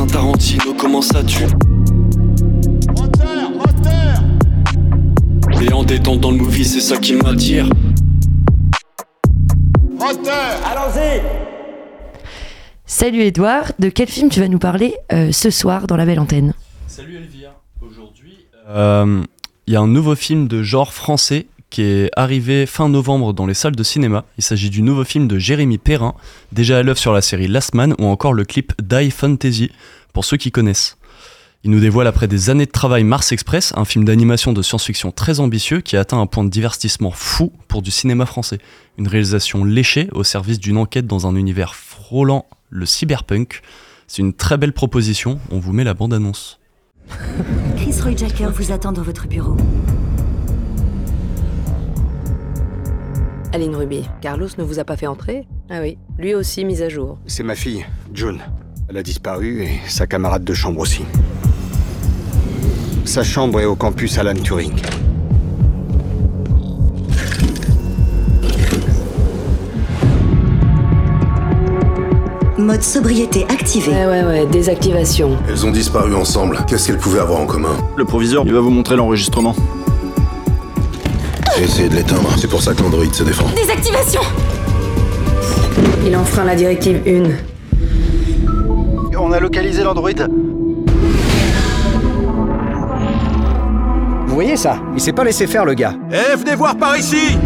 un Tarantino, comment ça tue Et en détente dans le movie, c'est ça qui m'attire. Allons-y. Salut Edouard, de quel film tu vas nous parler euh, ce soir dans la belle antenne? Salut Elvire, aujourd'hui euh, il y a un nouveau film de genre français qui est arrivé fin novembre dans les salles de cinéma. Il s'agit du nouveau film de Jérémy Perrin, déjà à l'œuvre sur la série Last Man ou encore le clip Die Fantasy, pour ceux qui connaissent. Il nous dévoile après des années de travail Mars Express, un film d'animation de science-fiction très ambitieux qui atteint un point de divertissement fou pour du cinéma français. Une réalisation léchée au service d'une enquête dans un univers frôlant le cyberpunk. C'est une très belle proposition, on vous met la bande-annonce. Chris Roy Jacker vous attend dans votre bureau. Aline Ruby, Carlos ne vous a pas fait entrer? Ah oui, lui aussi mise à jour. C'est ma fille, June. Elle a disparu et sa camarade de chambre aussi. Sa chambre est au campus Alan Turing. Mode sobriété activé. Ouais, ouais, ouais, désactivation. Elles ont disparu ensemble. Qu'est-ce qu'elles pouvaient avoir en commun? Le proviseur, il va vous montrer l'enregistrement. J'ai essayé de l'éteindre. C'est pour ça que l'androïde se défend. Désactivation Il enfreint la directive 1. On a localisé l'androïde. Vous voyez ça? Il s'est pas laissé faire le gars. Eh, venez voir par ici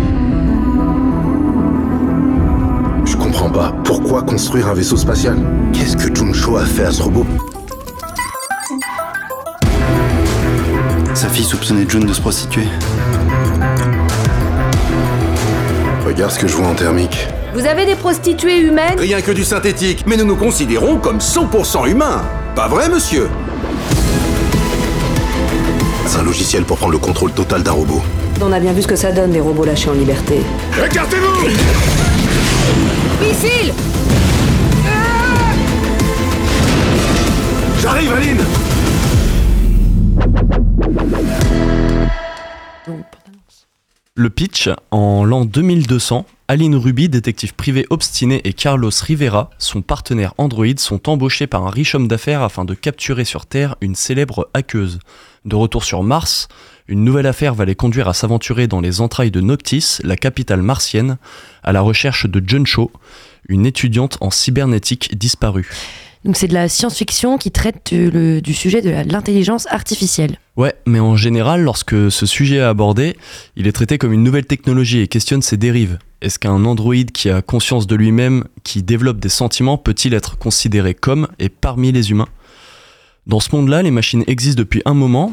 Je comprends pas. Pourquoi construire un vaisseau spatial? Qu'est-ce que Juncho a fait à ce robot? Sa fille soupçonnait June de se prostituer. Regarde ce que je vois en thermique. Vous avez des prostituées humaines? Rien que du synthétique, mais nous nous considérons comme 100% humains. Pas vrai, monsieur? C'est un logiciel pour prendre le contrôle total d'un robot. On a bien vu ce que ça donne des robots lâchés en liberté. Écartez-vous Missile J'arrive, Aline Le pitch, en l'an 2200, Aline Ruby, détective privé obstiné, et Carlos Rivera, son partenaire Android, sont embauchés par un riche homme d'affaires afin de capturer sur Terre une célèbre hackeuse. De retour sur Mars, une nouvelle affaire va les conduire à s'aventurer dans les entrailles de Noctis, la capitale martienne, à la recherche de Jun Cho, une étudiante en cybernétique disparue. Donc c'est de la science-fiction qui traite du, sujet de l'intelligence artificielle. Ouais, mais en général, lorsque ce sujet est abordé, il est traité comme une nouvelle technologie et questionne ses dérives. Est-ce qu'un androïde qui a conscience de lui-même, qui développe des sentiments, peut-il être considéré comme et parmi les humains? Dans ce monde-là, les machines existent depuis un moment,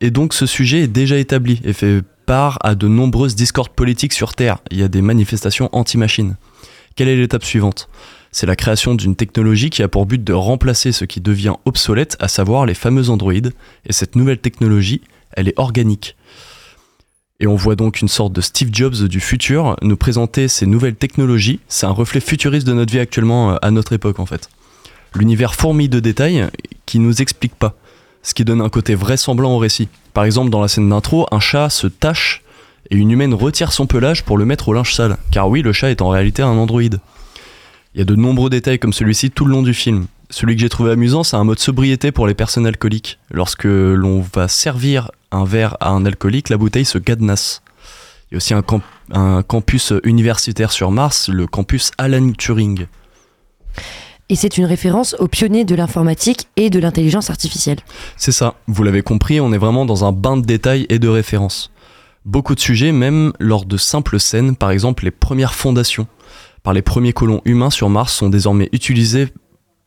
et donc ce sujet est déjà établi et fait part à de nombreuses discordes politiques sur Terre. Il y a des manifestations anti-machines. Quelle est l'étape suivante? C'est la création d'une technologie qui a pour but de remplacer ce qui devient obsolète, à savoir les fameux androïdes, et cette nouvelle technologie, elle est organique. Et on voit donc une sorte de Steve Jobs du futur nous présenter ces nouvelles technologies. C'est un reflet futuriste de notre vie actuellement euh, à notre époque en fait. L'univers fourmille de détails qui nous explique pas, ce qui donne un côté vraisemblant au récit. Par exemple, dans la scène d'intro, un chat se tâche et une humaine retire son pelage pour le mettre au linge sale. Car oui, le chat est en réalité un androïde. Il y a de nombreux détails comme celui-ci tout le long du film. Celui que j'ai trouvé amusant, c'est un mode sobriété pour les personnes alcooliques. Lorsque l'on va servir un verre à un alcoolique, la bouteille se cadenasse. Il y a aussi un, camp- un campus universitaire sur Mars, le campus Alan Turing. Et c'est une référence aux pionniers de l'informatique et de l'intelligence artificielle. C'est ça, vous l'avez compris, on est vraiment dans un bain de détails et de références. Beaucoup de sujets, même lors de simples scènes, par exemple les premières fondations par les premiers colons humains sur Mars, sont désormais utilisées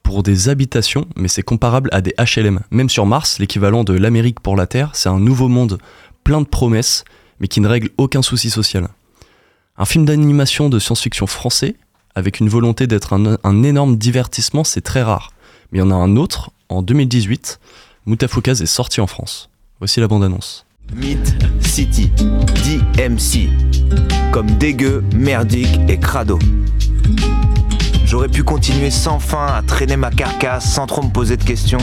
pour des habitations, mais c'est comparable à des HLM. Même sur Mars, l'équivalent de l'Amérique pour la Terre, c'est un nouveau monde plein de promesses, mais qui ne règle aucun souci social. Un film d'animation de science-fiction français, avec une volonté d'être un, énorme divertissement, c'est très rare. Mais il y en a un autre, en 2018, Moutafoukaz est sorti en France. Voici la bande-annonce. Myth City, DMC. Comme dégueu, merdique et crado. J'aurais pu continuer sans fin à traîner ma carcasse sans trop me poser de questions.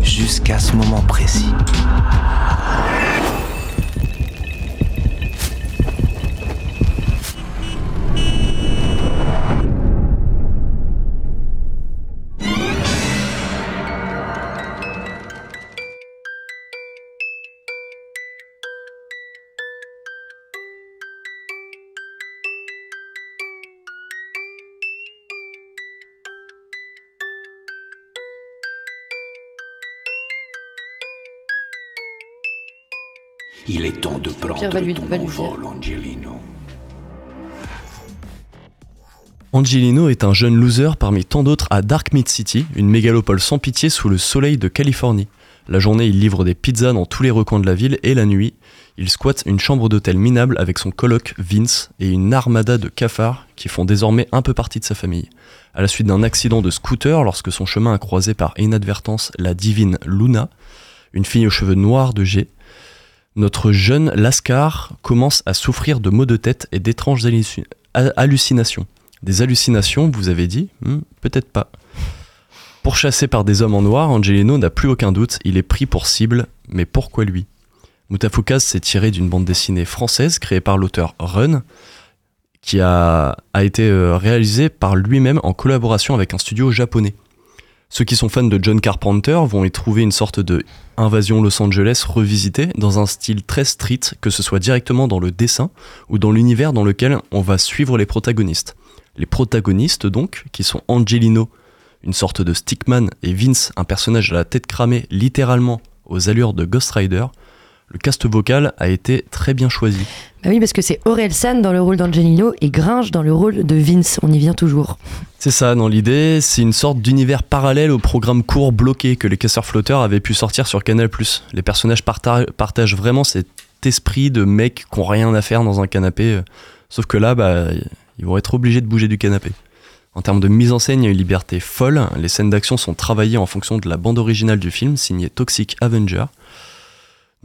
Jusqu'à ce moment précis. Il est temps de prendre Pierre va lui- ton va lui envol, Angelino. Angelino est un jeune loser parmi tant d'autres à Dark Mid City, une mégalopole sans pitié sous le soleil de Californie. La journée, il livre des pizzas dans tous les recoins de la ville et la nuit, il squatte une chambre d'hôtel minable avec son coloc Vince et une armada de cafards qui font désormais un peu partie de sa famille. À la suite d'un accident de scooter, lorsque son chemin a croisé par inadvertance la divine Luna, une fille aux cheveux noirs de G, notre jeune Lascar commence à souffrir de maux de tête et d'étranges halluci- ha- hallucinations. Des hallucinations, vous avez dit? Hmm, Peut-être pas. Pourchassé par des hommes en noir, Angelino n'a plus aucun doute, il est pris pour cible, mais pourquoi lui? Moutafoukaz s'est tiré d'une bande dessinée française créée par l'auteur Run, qui a, a été euh, réalisée par lui-même en collaboration avec un studio japonais. Ceux qui sont fans de John Carpenter vont y trouver une sorte de Invasion Los Angeles revisitée dans un style très street, que ce soit directement dans le dessin ou dans l'univers dans lequel on va suivre les protagonistes. Les protagonistes donc, qui sont Angelino, une sorte de stickman, et Vince, un personnage à la tête cramée littéralement aux allures de Ghost Rider, le cast vocal a été très bien choisi. Bah oui, parce que c'est Aurel San dans le rôle d'Angelino et Gringe dans le rôle de Vince. On y vient toujours. C'est ça, dans l'idée, c'est une sorte d'univers parallèle au programme court bloqué que les casseurs flotteurs avaient pu sortir sur Canal+. Les personnages parta- partagent vraiment cet esprit de mecs qui ont rien à faire dans un canapé, euh, sauf que là, bah, ils vont être obligés de bouger du canapé. En termes de mise en scène, il y a une liberté folle. Les scènes d'action sont travaillées en fonction de la bande originale du film, signée Toxic Avenger.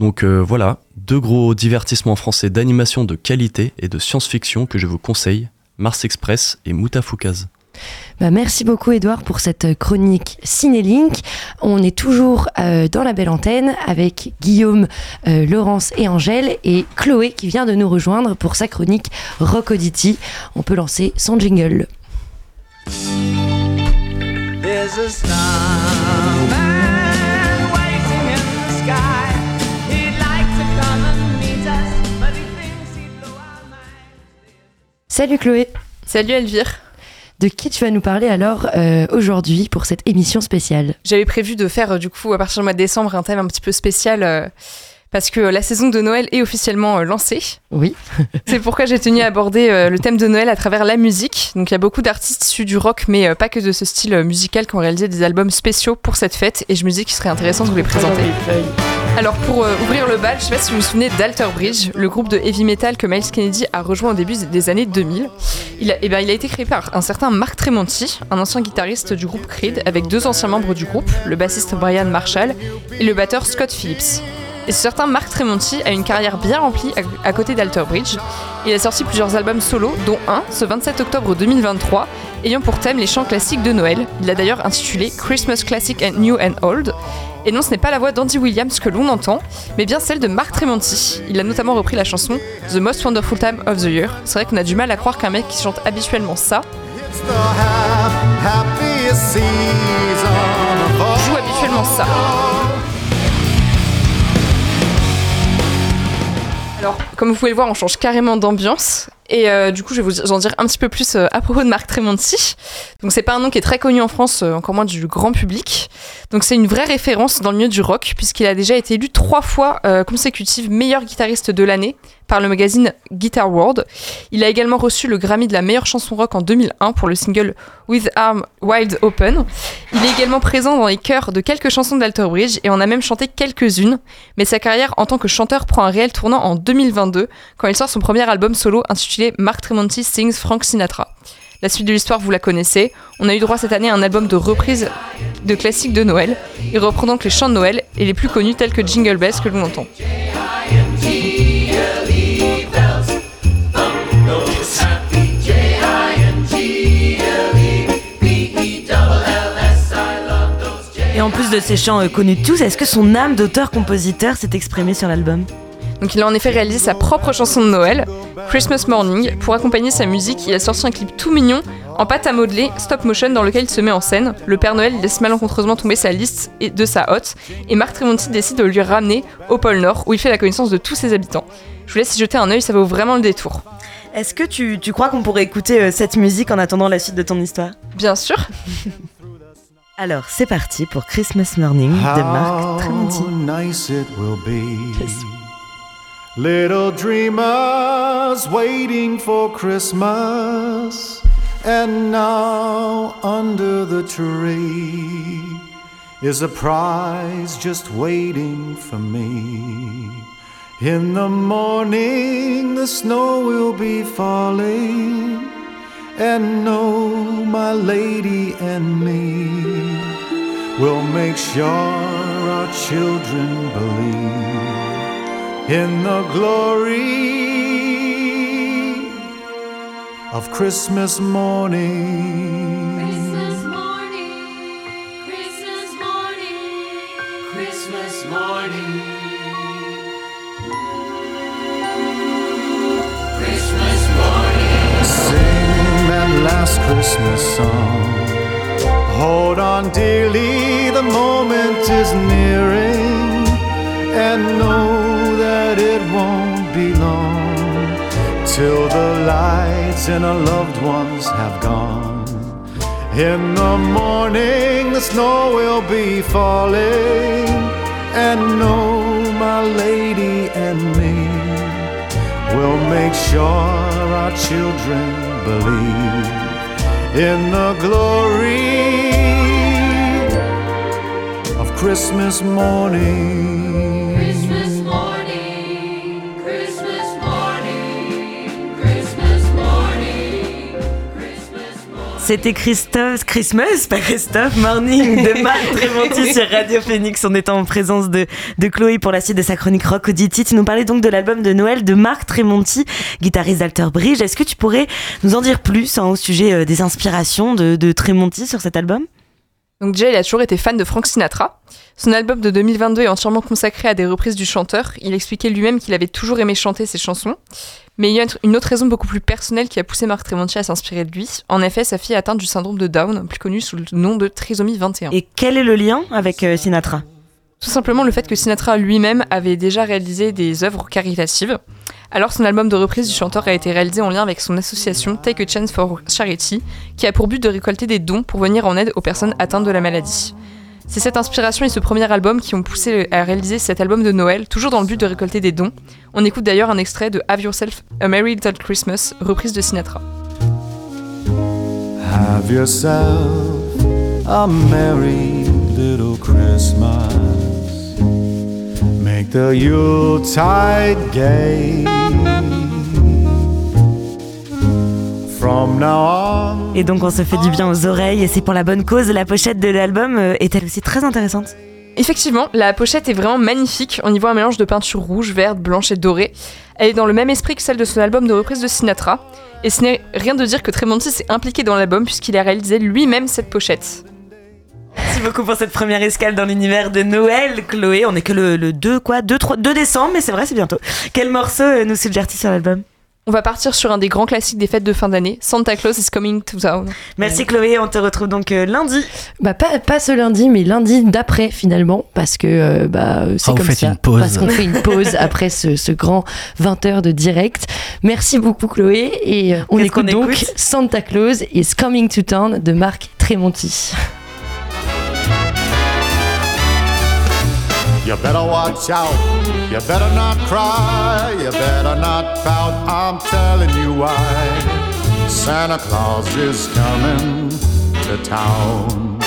Donc euh, voilà, deux gros divertissements français d'animation de qualité et de science-fiction que je vous conseille, Mars Express et Moutafoukaz. Bah, merci beaucoup Edouard pour cette chronique Cinélink. On est toujours euh, dans la belle antenne avec Guillaume, euh, Laurence et Angèle et Chloé qui vient de nous rejoindre pour sa chronique Rocoditi. On peut lancer son jingle. There's a Salut Chloé. Salut Elvire. De qui tu vas nous parler alors euh, aujourd'hui pour cette émission spéciale? J'avais prévu de faire euh, du coup à partir du mois de décembre un thème un petit peu spécial euh, parce que la saison de Noël est officiellement euh, lancée. Oui. C'est pourquoi j'ai tenu à aborder euh, le thème de Noël à travers la musique. Donc il y a beaucoup d'artistes issus du rock, mais euh, pas que de ce style musical qui ont réalisé des albums spéciaux pour cette fête et je me dis qu'il serait intéressant de vous les présenter. Alors pour euh, ouvrir le bal, je sais pas si vous vous souvenez d'Alter Bridge, le groupe de heavy metal que Miles Kennedy a rejoint au début des années 2000. Il a, eh ben, il a été créé par un certain Mark Tremonti, un ancien guitariste du groupe Creed, avec deux anciens membres du groupe, le bassiste Brian Marshall et le batteur Scott Phillips. Et ce certain Mark Tremonti a une carrière bien remplie à, à côté d'Alter Bridge. Il a sorti plusieurs albums solo, dont un ce 27 octobre 2023, ayant pour thème les chants classiques de Noël. Il l'a d'ailleurs intitulé Christmas Classic and New and Old. Et non, ce n'est pas la voix d'Andy Williams que l'on entend, mais bien celle de Mark Tremonti. Il a notamment repris la chanson The Most Wonderful Time of the Year. C'est vrai qu'on a du mal à croire qu'un mec qui chante habituellement ça joue habituellement ça. Alors, comme vous pouvez le voir, on change carrément d'ambiance. Et euh, du coup, je vais vous en dire un petit peu plus euh, à propos de Marc Tremonti. Donc, c'est pas un nom qui est très connu en France, euh, encore moins du grand public. Donc, c'est une vraie référence dans le milieu du rock, puisqu'il a déjà été élu trois fois euh, consécutives meilleur guitariste de l'année par le magazine Guitar World. Il a également reçu le Grammy de la meilleure chanson rock en 2001 pour le single With Arm Wide Open. Il est également présent dans les chœurs de quelques chansons d'Alter Bridge et en a même chanté quelques-unes. Mais sa carrière en tant que chanteur prend un réel tournant en 2022 quand il sort son premier album solo intitulé Mark Tremonti Sings Frank Sinatra. La suite de l'histoire, vous la connaissez. On a eu droit cette année à un album de reprise de classiques de Noël. Il reprend donc les chants de Noël et les plus connus tels que Jingle Bells que l'on entend. Et en plus de ces chants euh, connus de tous, est-ce que son âme d'auteur-compositeur s'est exprimée sur l'album? Donc il a en effet réalisé sa propre chanson de Noël, Christmas Morning. Pour accompagner sa musique, il a sorti un clip tout mignon en pâte à modeler stop motion dans lequel il se met en scène. Le Père Noël laisse malencontreusement tomber sa liste et- de sa hotte et Marc Tremonti décide de lui ramener au pôle Nord où il fait la connaissance de tous ses habitants. Je vous laisse y jeter un œil, ça vaut vraiment le détour. Est-ce que tu, tu crois qu'on pourrait écouter euh, cette musique en attendant la suite de ton histoire? Bien sûr. Alors, c'est parti pour Christmas Morning de Marc Tremonti. nice it will be Little dreamers waiting for Christmas, and now under the tree is a prize just waiting for me. In the morning, the snow will be falling, and no, my lady and me will make sure our children believe in the glory of Christmas morning. Christmas morning, Christmas morning, Christmas morning. Christmas morning. Sing that last Christmas song. Hold on dearly, the moment is nearing, and know that it won't be long till the lights in our loved ones have gone. In the morning, the snow will be falling, and know my lady and me will make sure our children believe in the glory of Christmas morning. C'était Christophe, Christmas, pas Christophe, Morning de Marc Tremonti sur Radio Phoenix. On est en présence de, de Chloé pour la suite de sa chronique rock Auditi. Tu nous parlais donc de l'album de Noël de Marc Tremonti, guitariste d'Alter Bridge. Est-ce que tu pourrais nous en dire plus hein, au sujet euh, des inspirations de, de Tremonti sur cet album? Donc déjà, il a toujours été fan de Frank Sinatra. Son album de 2022 est entièrement consacré à des reprises du chanteur. Il expliquait lui-même qu'il avait toujours aimé chanter ses chansons. Mais il y a une autre raison beaucoup plus personnelle qui a poussé Marc Tremonti à s'inspirer de lui. En effet, sa fille est atteinte du syndrome de Down, plus connu sous le nom de trisomie 21. Et quel est le lien avec euh, Sinatra? Tout simplement le fait que Sinatra lui-même avait déjà réalisé des œuvres caritatives. Alors son album de reprise du chanteur a été réalisé en lien avec son association Take a Chance for Charity, qui a pour but de récolter des dons pour venir en aide aux personnes atteintes de la maladie. C'est cette inspiration et ce premier album qui ont poussé à réaliser cet album de Noël, toujours dans le but de récolter des dons. On écoute d'ailleurs un extrait de Have Yourself a Merry Little Christmas, reprise de Sinatra. Have yourself a merry little Christmas. Make the Yuletide gay. From now on. Et donc on se fait du bien aux oreilles et c'est pour la bonne cause. La pochette de l'album euh, est elle aussi très intéressante? Effectivement, la pochette est vraiment magnifique. On y voit un mélange de peinture rouge, verte, blanche et dorée. Elle est dans le même esprit que celle de son album de reprise de Sinatra. Et ce n'est rien de dire que Tremonti s'est impliqué dans l'album puisqu'il a réalisé lui-même cette pochette. Merci beaucoup pour cette première escale dans l'univers de Noël, Chloé. On est que le, le 2, quoi 2, 3, 2 décembre, mais c'est vrai, c'est bientôt. Quel morceau euh, nous suggère-t-il sur l'album? On va partir sur un des grands classiques des fêtes de fin d'année, Santa Claus is Coming to Town. Merci Chloé, on te retrouve donc euh, lundi. Bah pas, pas ce lundi, mais lundi d'après finalement, parce que euh, bah, c'est Ah, vous comme faites ça. une pause. Parce qu'on fait une pause après ce, ce grand 20 heures de direct. Merci beaucoup Chloé et on écoute donc écoute? Santa Claus is Coming to Town de Marc Tremonti. You better watch out. You better not cry. You better not pout. I'm telling you why. Santa Claus is coming to town.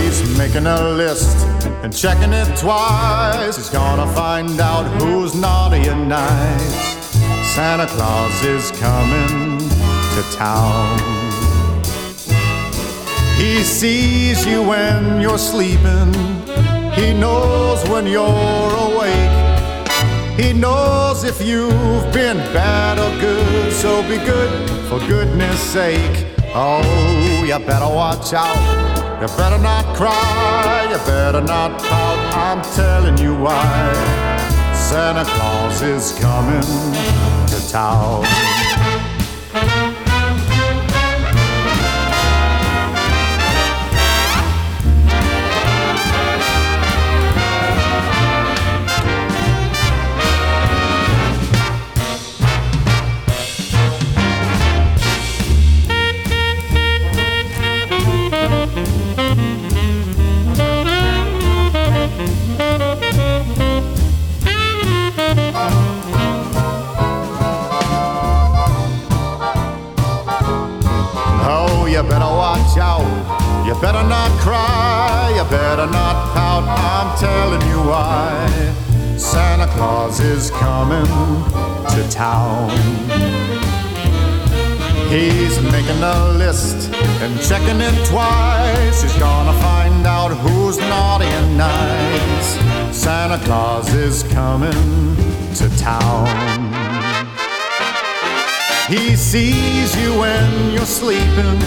He's making a list and checking it twice. He's gonna find out who's naughty and nice. Santa Claus is coming to town. He sees you when you're sleeping. He knows when you're awake. He knows if you've been bad or good. So be good for goodness sake. Oh, you better watch out. You better not cry. You better not pout. I'm telling you why. Santa Claus is coming to town. Telling you why. Santa Claus is coming to town. He's making a list and checking it twice. He's gonna find out who's naughty and nice. Santa Claus is coming to town. He sees you when you're sleeping.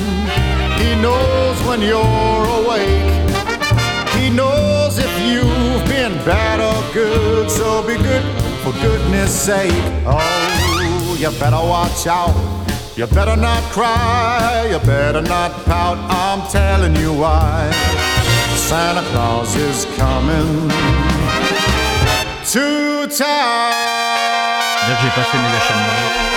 He knows when you're awake. He knows bad or good. So be good for goodness sake. Oh, you better watch out. You better not cry, you better not pout, I'm telling you why. Santa Claus is coming to town. Dire que j'ai pas fait mes achats de Noël.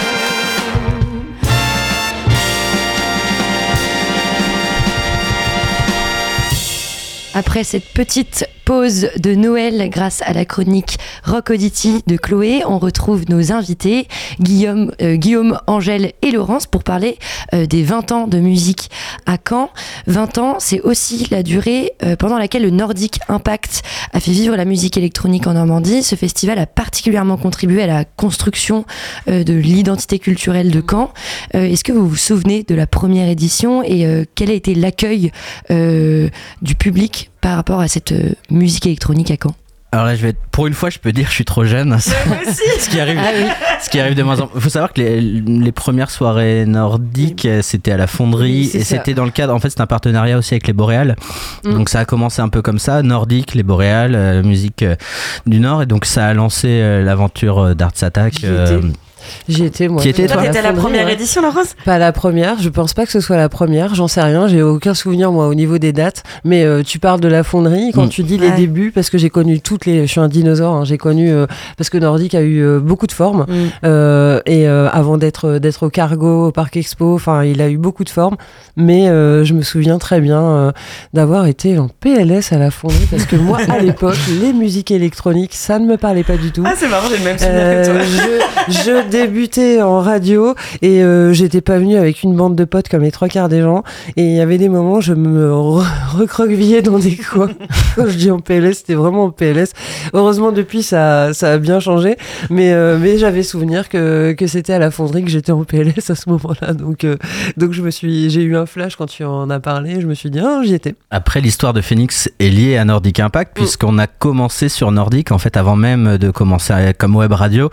Après cette petite de Noël grâce à la chronique Rock Auditi de Chloé, on retrouve nos invités Guillaume, euh, Guillaume, Angèle et Laurence pour parler euh, des 20 ans de musique à Caen. 20 ans, c'est aussi la durée euh, pendant laquelle le Nordic Impact a fait vivre la musique électronique en Normandie. Ce festival a particulièrement contribué à la construction de l'identité culturelle de Caen. Est-ce que vous vous souvenez de la première édition et quel a été l'accueil du public par rapport à cette euh, musique électronique à Caen Alors là, je vais être, pour une fois, je peux dire, je suis trop jeune. ce qui arrive, Ah oui. ce qui arrive de moins en moins. Il faut savoir que les, les premières soirées nordiques, c'était à la fonderie Oui, et c'était dans le cadre. En fait, c'est un partenariat aussi avec les Boréales. Mm. Donc ça a commencé un peu comme ça, nordique, les Boréales, euh, musique euh, du Nord, et donc ça a lancé euh, l'aventure euh, d'Arts Attack. J'y étais. Moi. Qui étais, Toi, toi t'étais à la première ouais. édition, Laurence Pas la première, je pense pas que ce soit la première, j'en sais rien, j'ai aucun souvenir moi au niveau des dates, mais euh, tu parles de la fonderie quand Mm. tu dis les débuts, parce que j'ai connu toutes les, je suis un dinosaure, hein, j'ai connu, euh, parce que Nordique a eu euh, beaucoup de formes, Mm. euh, et euh, avant d'être d'être au Cargo, au Parc Expo, enfin il a eu beaucoup de formes, mais euh, je me souviens très bien euh, d'avoir été en PLS à la fonderie, parce que moi à l'époque, les musiques électroniques, ça ne me parlait pas du tout. Ah, c'est marrant, j'ai le même souvenir Euh, que toi. je, je débutais en radio et euh, j'étais pas venue avec une bande de potes comme les trois quarts des gens. Et il y avait des moments où je me re- recroquevillais dans des coins. Quand je dis en PLS, c'était vraiment en PLS. Heureusement, depuis, ça, ça a bien changé. Mais, euh, mais j'avais souvenir que, que c'était à la fonderie que j'étais en PLS à ce moment-là. Donc, euh, donc je me suis, j'ai eu un flash quand tu en as parlé. Je me suis dit, ah, j'y étais. Après, l'histoire de Phoenix est liée à Nordic Impact, puisqu'on a commencé sur Nordic, en fait, avant même de commencer comme web radio.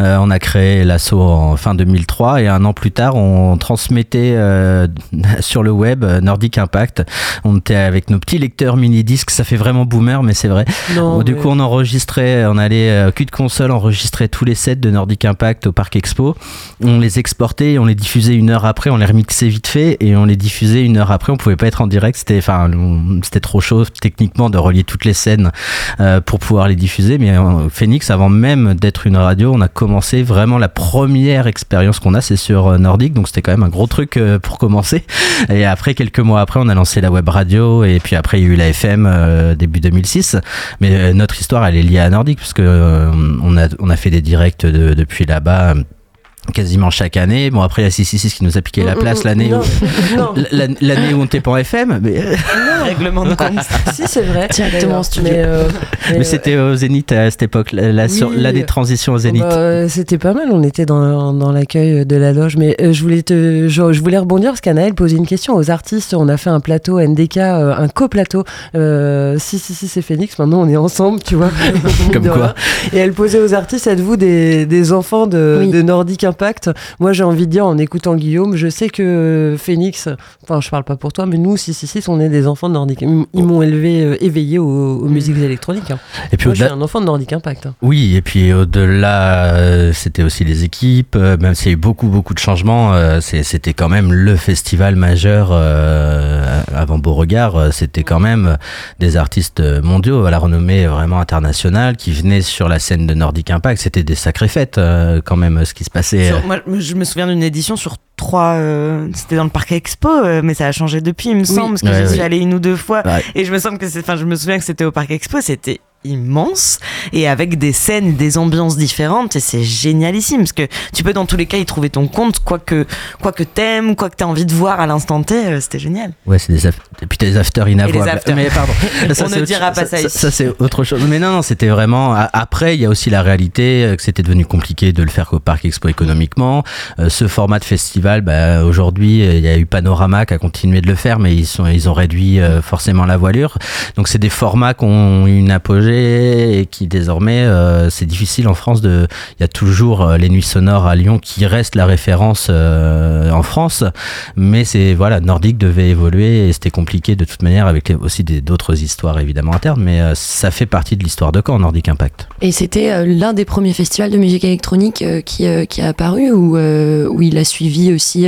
On a créé l'assaut en fin 2003, et un an plus tard, on transmettait euh, sur le web euh, Nordic Impact. On était avec nos petits lecteurs mini-disques, ça fait vraiment boomer, mais c'est vrai. Non, Bon, du mais- coup, on enregistrait, on allait euh, cul de console, enregistrer tous les sets de Nordic Impact au Parc Expo. On les exportait, on les diffusait une heure après, on les remixait vite fait et on les diffusait une heure après. On pouvait pas être en direct, c'était, enfin, c'était trop chaud techniquement de relier toutes les scènes euh, pour pouvoir les diffuser. Mais euh, Phoenix, avant même d'être une radio, on a commencé vraiment la première expérience qu'on a, c'est sur euh, Nordic, donc c'était quand même un gros truc euh, pour commencer. Et après, quelques mois après, on a lancé la web radio et puis après, il y a eu la FM euh, début 2006. Mais notre histoire, elle est liée à Nordic parce que on a on a fait des directs de- depuis là-bas. Euh, quasiment chaque année bon après il y a 666 qui nous a piqué la place l'année où la- l'année où on était pas en FM mais Règlement de compte. si, c'est vrai. Directement. Mais, euh, mais c'était au Zénith à cette époque la, la- sur- Oui. l'année de transition au Zénith Bah, euh, c'était pas mal, on était dans, dans l'accueil de la loge, mais euh, je voulais te, je, je voulais rebondir parce qu'Anaël posait une question aux artistes. On a fait un plateau NDK, euh, un coplateau. Euh, si si si c'est Phoenix, maintenant on est ensemble, tu vois. Comme quoi. Et elle posait aux artistes, êtes-vous des, des enfants de, Oui. de Nordic Moi j'ai envie de dire en écoutant Guillaume, je sais que Phoenix, enfin je parle pas pour toi, mais nous si si si on est des enfants de Nordic. Ils ils m'ont élevé, euh, éveillé aux, aux musiques électroniques. hein. Et puis Moi je suis un enfant de Nordic Impact. hein. Oui, et puis au-delà, euh, c'était aussi les équipes, euh, même s'il y a eu beaucoup, beaucoup de changements, euh, c'était quand même le festival majeur euh, avant Beauregard, euh, c'était quand même des artistes mondiaux à la renommée vraiment internationale qui venaient sur la scène de Nordic Impact, c'était des sacrées fêtes euh, quand même ce qui se passait. Sur- moi, je me souviens d'une édition sur trois. euh, C'était dans le parc Expo, euh, mais ça a changé depuis, il me semble, parce que Ouais, j'y suis allée une ou deux fois. Ouais. Et je me semble que c'est. Enfin, je me souviens que c'était au parc Expo, c'était immense et avec des scènes, des ambiances différentes et c'est génialissime parce que tu peux dans tous les cas y trouver ton compte quoi que quoi que t'aimes, quoi que t'as envie de voir à l'instant T, euh, c'était génial. Ouais, c'est des, et puis des afters inavouables. Mais pardon. On Ça, ne dira pas ça ici. Ça, c'est autre chose. Mais non, non, c'était vraiment. Après, il y a aussi la réalité euh, que c'était devenu compliqué de le faire au Parc Expo économiquement. Euh, ce format de festival, bah, aujourd'hui, il y a eu Panorama qui a continué de le faire, mais ils, sont, ils ont réduit euh, forcément la voilure. Donc, c'est des formats qui ont eu une apogée et qui désormais, euh, c'est difficile en France de. Il y a toujours euh, les nuits sonores à Lyon qui restent la référence euh, en France, mais c'est voilà, Nordique devait évoluer et c'était compliqué de toute manière avec aussi d'autres histoires évidemment internes, mais ça fait partie de l'histoire de Caen, Nordique Impact. Et c'était l'un des premiers festivals de musique électronique qui, qui a apparu euh, où il a suivi aussi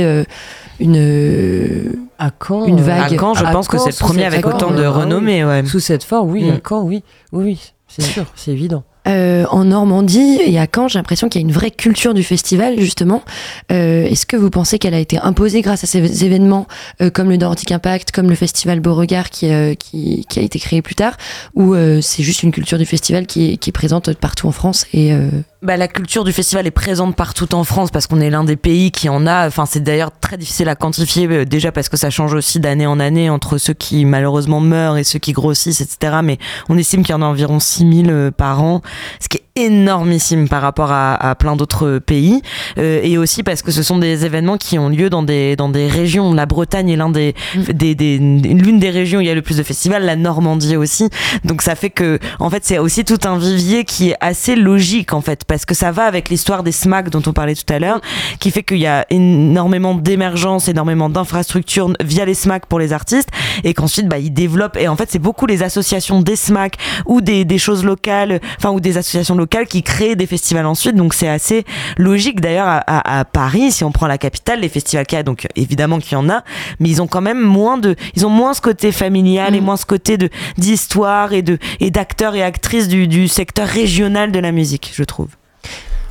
une à Caen une euh, vague. À Caen, je À pense que c'est le premier avec forme, autant de euh, ah renommée, ouais. Sous cette forme, oui, Mm. à Caen, oui. Oui, oui, c'est sûr, c'est évident. Euh, en Normandie et à Caen, j'ai l'impression qu'il y a une vraie culture du festival, justement. Euh, Est-ce que vous pensez qu'elle a été imposée grâce à ces événements euh, comme le Nordic Impact, comme le festival Beauregard qui, euh, qui, qui a été créé plus tard, ou euh, c'est juste une culture du festival qui est, qui est présente partout en France et euh, Bah, la culture du festival est présente partout en France parce qu'on est l'un des pays qui en a. Enfin, c'est d'ailleurs très difficile à quantifier euh, déjà parce que ça change aussi d'année en année entre ceux qui malheureusement meurent et ceux qui grossissent, etc. Mais on estime qu'il y en a environ 6000 euh, par an, ce qui énormissime par rapport à, à plein d'autres pays. Euh, et aussi parce que ce sont des événements qui ont lieu dans des, dans des régions. La Bretagne est l'un des, des, des- l'une des régions où il y a le plus de festivals, la Normandie aussi. Donc ça fait que, en fait, c'est aussi tout un vivier qui est assez logique, en fait, parce que ça va avec l'histoire des SMAC dont on parlait tout à l'heure, qui fait qu'il y a énormément d'émergence, énormément d'infrastructures via les SMAC pour les artistes, et qu'ensuite, bah, ils développent, et en fait, c'est beaucoup les associations des SMAC ou des, des choses locales, enfin, ou des associations locales qui créent des festivals ensuite, donc c'est assez logique d'ailleurs à, à- à Paris, si on prend la capitale, les festivals qu'il y a, donc évidemment qu'il y en a, mais ils ont quand même moins de, ils ont moins ce côté familial et moins ce côté de d'histoire et de et d'acteurs et actrices du, du secteur régional de la musique, je trouve.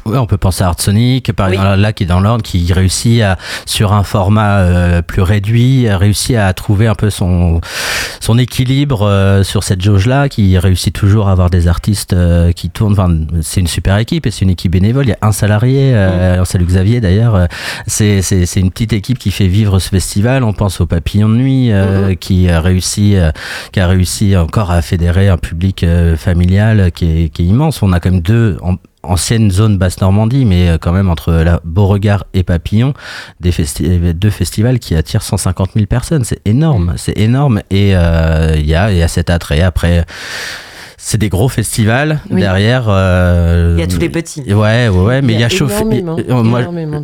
Ouais, on peut penser à Art Sonic, par exemple, là qui est dans l'ordre, qui réussit à, sur un format euh, plus réduit, a réussi à trouver un peu son, son équilibre euh, sur cette jauge-là, qui réussit toujours à avoir des artistes euh, qui tournent. Enfin, c'est une super équipe et c'est une équipe bénévole. Il y a un salarié, euh, on salue Xavier d'ailleurs. euh, C'est, c'est, c'est une petite équipe qui fait vivre ce festival. On pense au Papillon de Nuit, euh, qui a réussi, euh, qui a réussi encore à fédérer un public euh, familial qui est, qui est immense. On a quand même deux. en- ancienne zone basse Normandie, mais euh, quand même entre la Beauregard et Papillon, des festi- deux festivals qui attirent 150 000 personnes. C'est énorme, c'est énorme. Et euh, il y, a, il y a cet attrait. Après, c'est des gros festivals. Oui. Derrière, euh, Il y a tous les petits. Ouais, ouais, ouais, mais il y a, chauffé. euh, moi,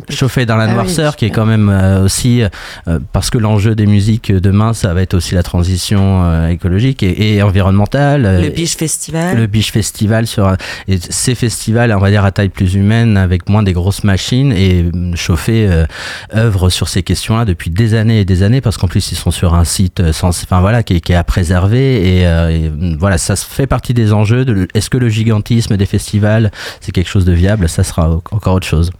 chauffé dans la Ah oui, noirceur, qui est quand même euh, aussi euh, parce que l'enjeu des musiques demain, ça va être aussi la transition écologique et, et environnementale. Le Biche Festival. le Biche Festival sur et ces festivals on va dire à taille plus humaine avec moins des grosses machines et chauffer euh, œuvre sur ces questions-là depuis des années et des années parce qu'en plus ils sont sur un site sans enfin voilà qui est, qui est à préserver et, et, mm, voilà ça se fait partie des enjeux de est-ce que le gigantisme des festivals c'est quelque chose de viable? Ça sera encore autre chose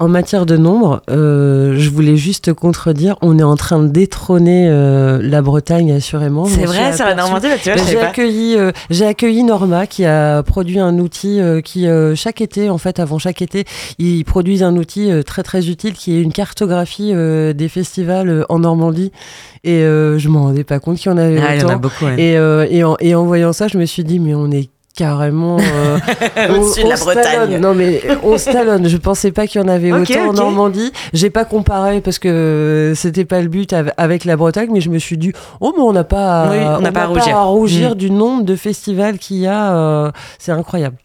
En matière de nombre, euh, je voulais juste te contredire, on est en train de détrôner euh, la Bretagne assurément. C'est vrai, sur la. Normandie, bah, tu vois, je J'ai accueilli, euh, j'ai accueilli Norma qui a produit un outil euh, qui euh, chaque été, en fait, avant chaque été, ils produisent un outil euh, très très utile qui est une cartographie euh, des festivals euh, en Normandie. Et euh, je m'en rendais pas compte qu'il y en avait Ah, il y en autant. a beaucoup, ouais. Et, euh, et, en, et en voyant ça, je me suis dit, mais on est carrément euh, Au-dessus de la se Bretagne. talonne. Non mais on se talonne. Je pensais pas qu'il y en avait autant en. Normandie. J'ai pas comparé parce que c'était pas le but av- avec la Bretagne, mais je me suis dit oh mais on n'a pas, à- Oui, on n'a pas à rougir. rougir Mm. du nombre de festivals qu'il y a. euh, c'est incroyable.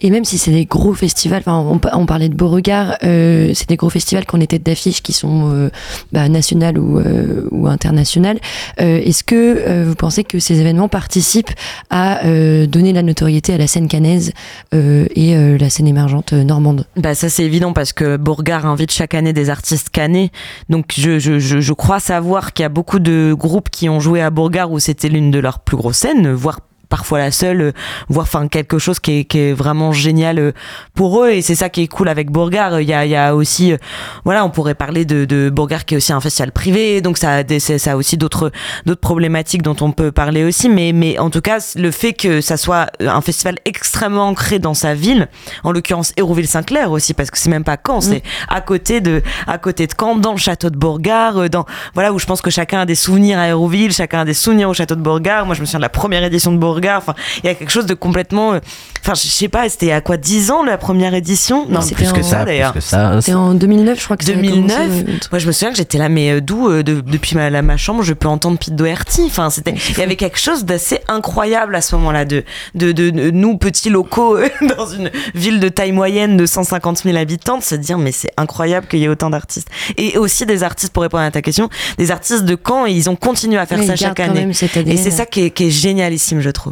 Et même si c'est des gros festivals, enfin, on, on parlait de Beauregard, euh, c'est des gros festivals qu'on était d'affiches qui sont euh, bah, nationales ou, euh, ou internationales. Euh, Est-ce que euh, vous pensez que ces événements participent à euh, donner la notoriété à la scène cannaise euh, et euh, la scène émergente euh, normande Bah ça c'est évident parce que Bourgard invite chaque année des artistes cannés. Donc je, crois savoir qu'il y a beaucoup de groupes qui ont joué à Bourgard où c'était l'une de leurs plus grosses scènes, voire parfois la seule, euh, voire enfin quelque chose qui est, qui est vraiment génial euh, pour eux. Et c'est ça qui est cool avec Bourgard. Il y a, il y a aussi, euh, voilà, on pourrait parler de, de Bourgard qui est aussi un festival privé, donc ça a, des- ça a aussi d'autres d'autres problématiques dont on peut parler aussi. Mais, mais en tout cas, le fait que ça soit un festival extrêmement ancré dans sa ville, en l'occurrence Hérouville-Saint-Clair aussi, parce que c'est même pas Caen, c'est à côté de à côté de Caen, dans le château de Bourgard, euh, dans voilà où je pense que chacun a des souvenirs à Hérouville, chacun a des souvenirs au château de Bourgard. Moi, je me souviens de la première édition de Bourgard. Enfin, il y a quelque chose de complètement. euh, Enfin, je sais pas, c'était à quoi 10 ans la première édition? Non, plus que en- ça d'ailleurs. C'était en 2009, je crois que ça a 2009. commencé. Moi, je me souviens que j'étais là, mais euh, d'où euh, de- depuis ma, la- ma chambre, je peux entendre Pete Doherty. Enfin, c'était, il y avait quelque chose d'assez incroyable à ce moment-là, de, de, de, de nous petits locaux dans une ville de taille moyenne de 150 000 habitants, de se dire, mais c'est incroyable qu'il y ait autant d'artistes. Et aussi des artistes, pour répondre à ta question, des artistes de Caen, et ils ont continué à faire ça chaque année. même Et c'est ça qui est, qui est génialissime, je trouve.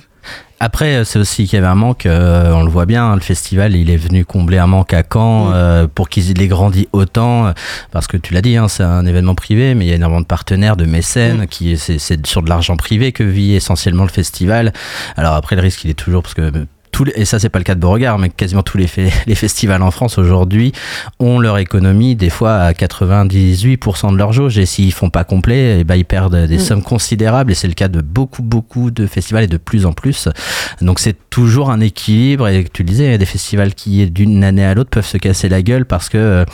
Après, euh, c'est aussi qu'il y avait un manque, euh, on le voit bien, hein, le festival, il est venu combler un manque à Caen euh, pour qu'ils aient grandi autant, euh, parce que tu l'as dit, hein, c'est un événement privé, mais il y a énormément de partenaires, de mécènes, qui c'est, sur de l'argent privé que vit essentiellement le festival. Alors après, le risque, il est toujours, parce que tous les- et ça c'est pas le cas de Beauregard, mais quasiment tous les, les festivals en France aujourd'hui ont leur économie des fois à 98% de leur jauge et s'ils font pas complet, eh ben, ils perdent des Mm. sommes considérables et c'est le cas de beaucoup beaucoup de festivals et de plus en plus. Donc c'est toujours un équilibre et tu le disais, il y a des festivals qui d'une année à l'autre peuvent se casser la gueule parce que euh,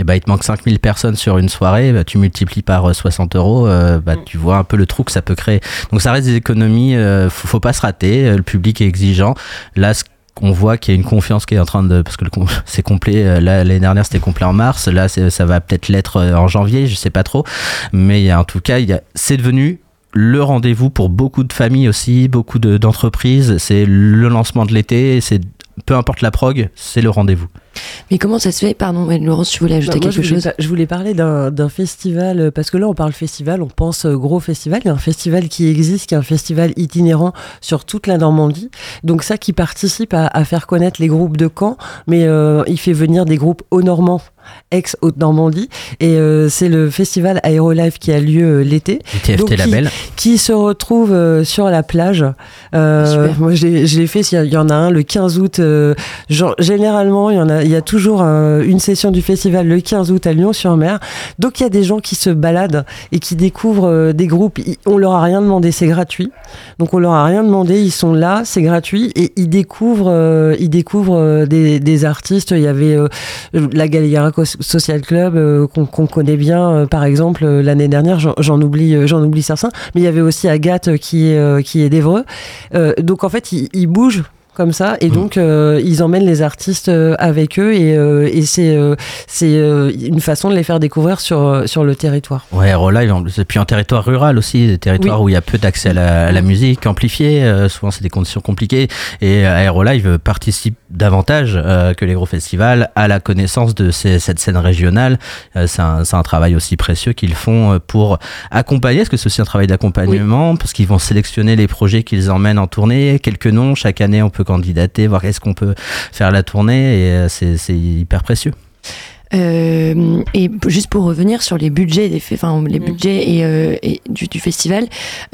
eh ben, il te manque 5000 personnes sur une soirée, bah, tu multiplies par euh, 60 euros, euh, bah, tu vois un peu le trou que ça peut créer. Donc ça reste des économies, euh, faut, faut pas se rater, euh, le public est exigeant. Là, qu'on voit qu'il y a une confiance qui est en train de parce que c'est complet euh, là l'année dernière c'était complet en mars là ça va peut-être l'être euh, en janvier je sais pas trop. Mais en tout cas c'est devenu le rendez-vous pour beaucoup de familles aussi beaucoup de- d'entreprises. C'est le lancement de l'été c'est peu importe la prog c'est le rendez-vous Mais comment ça se fait Pardon, Laurence, tu voulais ajouter Bah, moi, quelque je voulais, chose je voulais parler d'un festival, euh, parce que là, on parle festival, on pense euh, gros festival. Il y a un festival qui existe, qui est un festival itinérant sur toute la Normandie. Donc, ça qui participe à, à faire connaître les groupes de Caen, mais euh, il fait venir des groupes au Normand ex-Haute-Normandie et euh, c'est le festival Aérolive qui a lieu euh, l'été qui- label. qui se retrouve euh, sur la plage Euh, moi je l'ai fait il y en a un le 15 août euh, genre, généralement il y en a y a toujours euh, une session du festival le 15 août à Lyon-sur-Mer donc il y a des gens qui se baladent et qui découvrent euh, des groupes. On leur a rien demandé c'est gratuit. Donc on leur a rien demandé ils sont là c'est gratuit et ils découvrent euh, ils découvrent des, artistes. Il y avait la Galliera Social Club qu'on connaît bien par exemple l'année dernière. J'en- oublie j'en oublie certains. Mais il y avait aussi Agathe qui est qui d'Evreux donc en fait ils bougent comme ça. Et donc euh, ils emmènent les artistes euh, avec eux et, euh, et c'est c'est une façon de les faire découvrir sur sur le territoire. Ouais, plus, et puis en territoire rural aussi, des territoires Oui. où il y a peu d'accès à la, à la musique amplifiée, souvent c'est des conditions compliquées, et Aérolive participe davantage que les gros festivals à la connaissance de ces- cette scène régionale. C'est un, travail aussi précieux qu'ils font pour accompagner, parce que c'est aussi un travail d'accompagnement, parce qu'ils vont sélectionner les projets qu'ils emmènent en tournée, quelques noms, chaque année on peut candidater, voir est-ce qu'on peut faire la tournée, et euh, c'est hyper précieux. Euh, et juste pour revenir sur les budgets, des, enfin, Mm. les budgets et, euh, et du, du festival,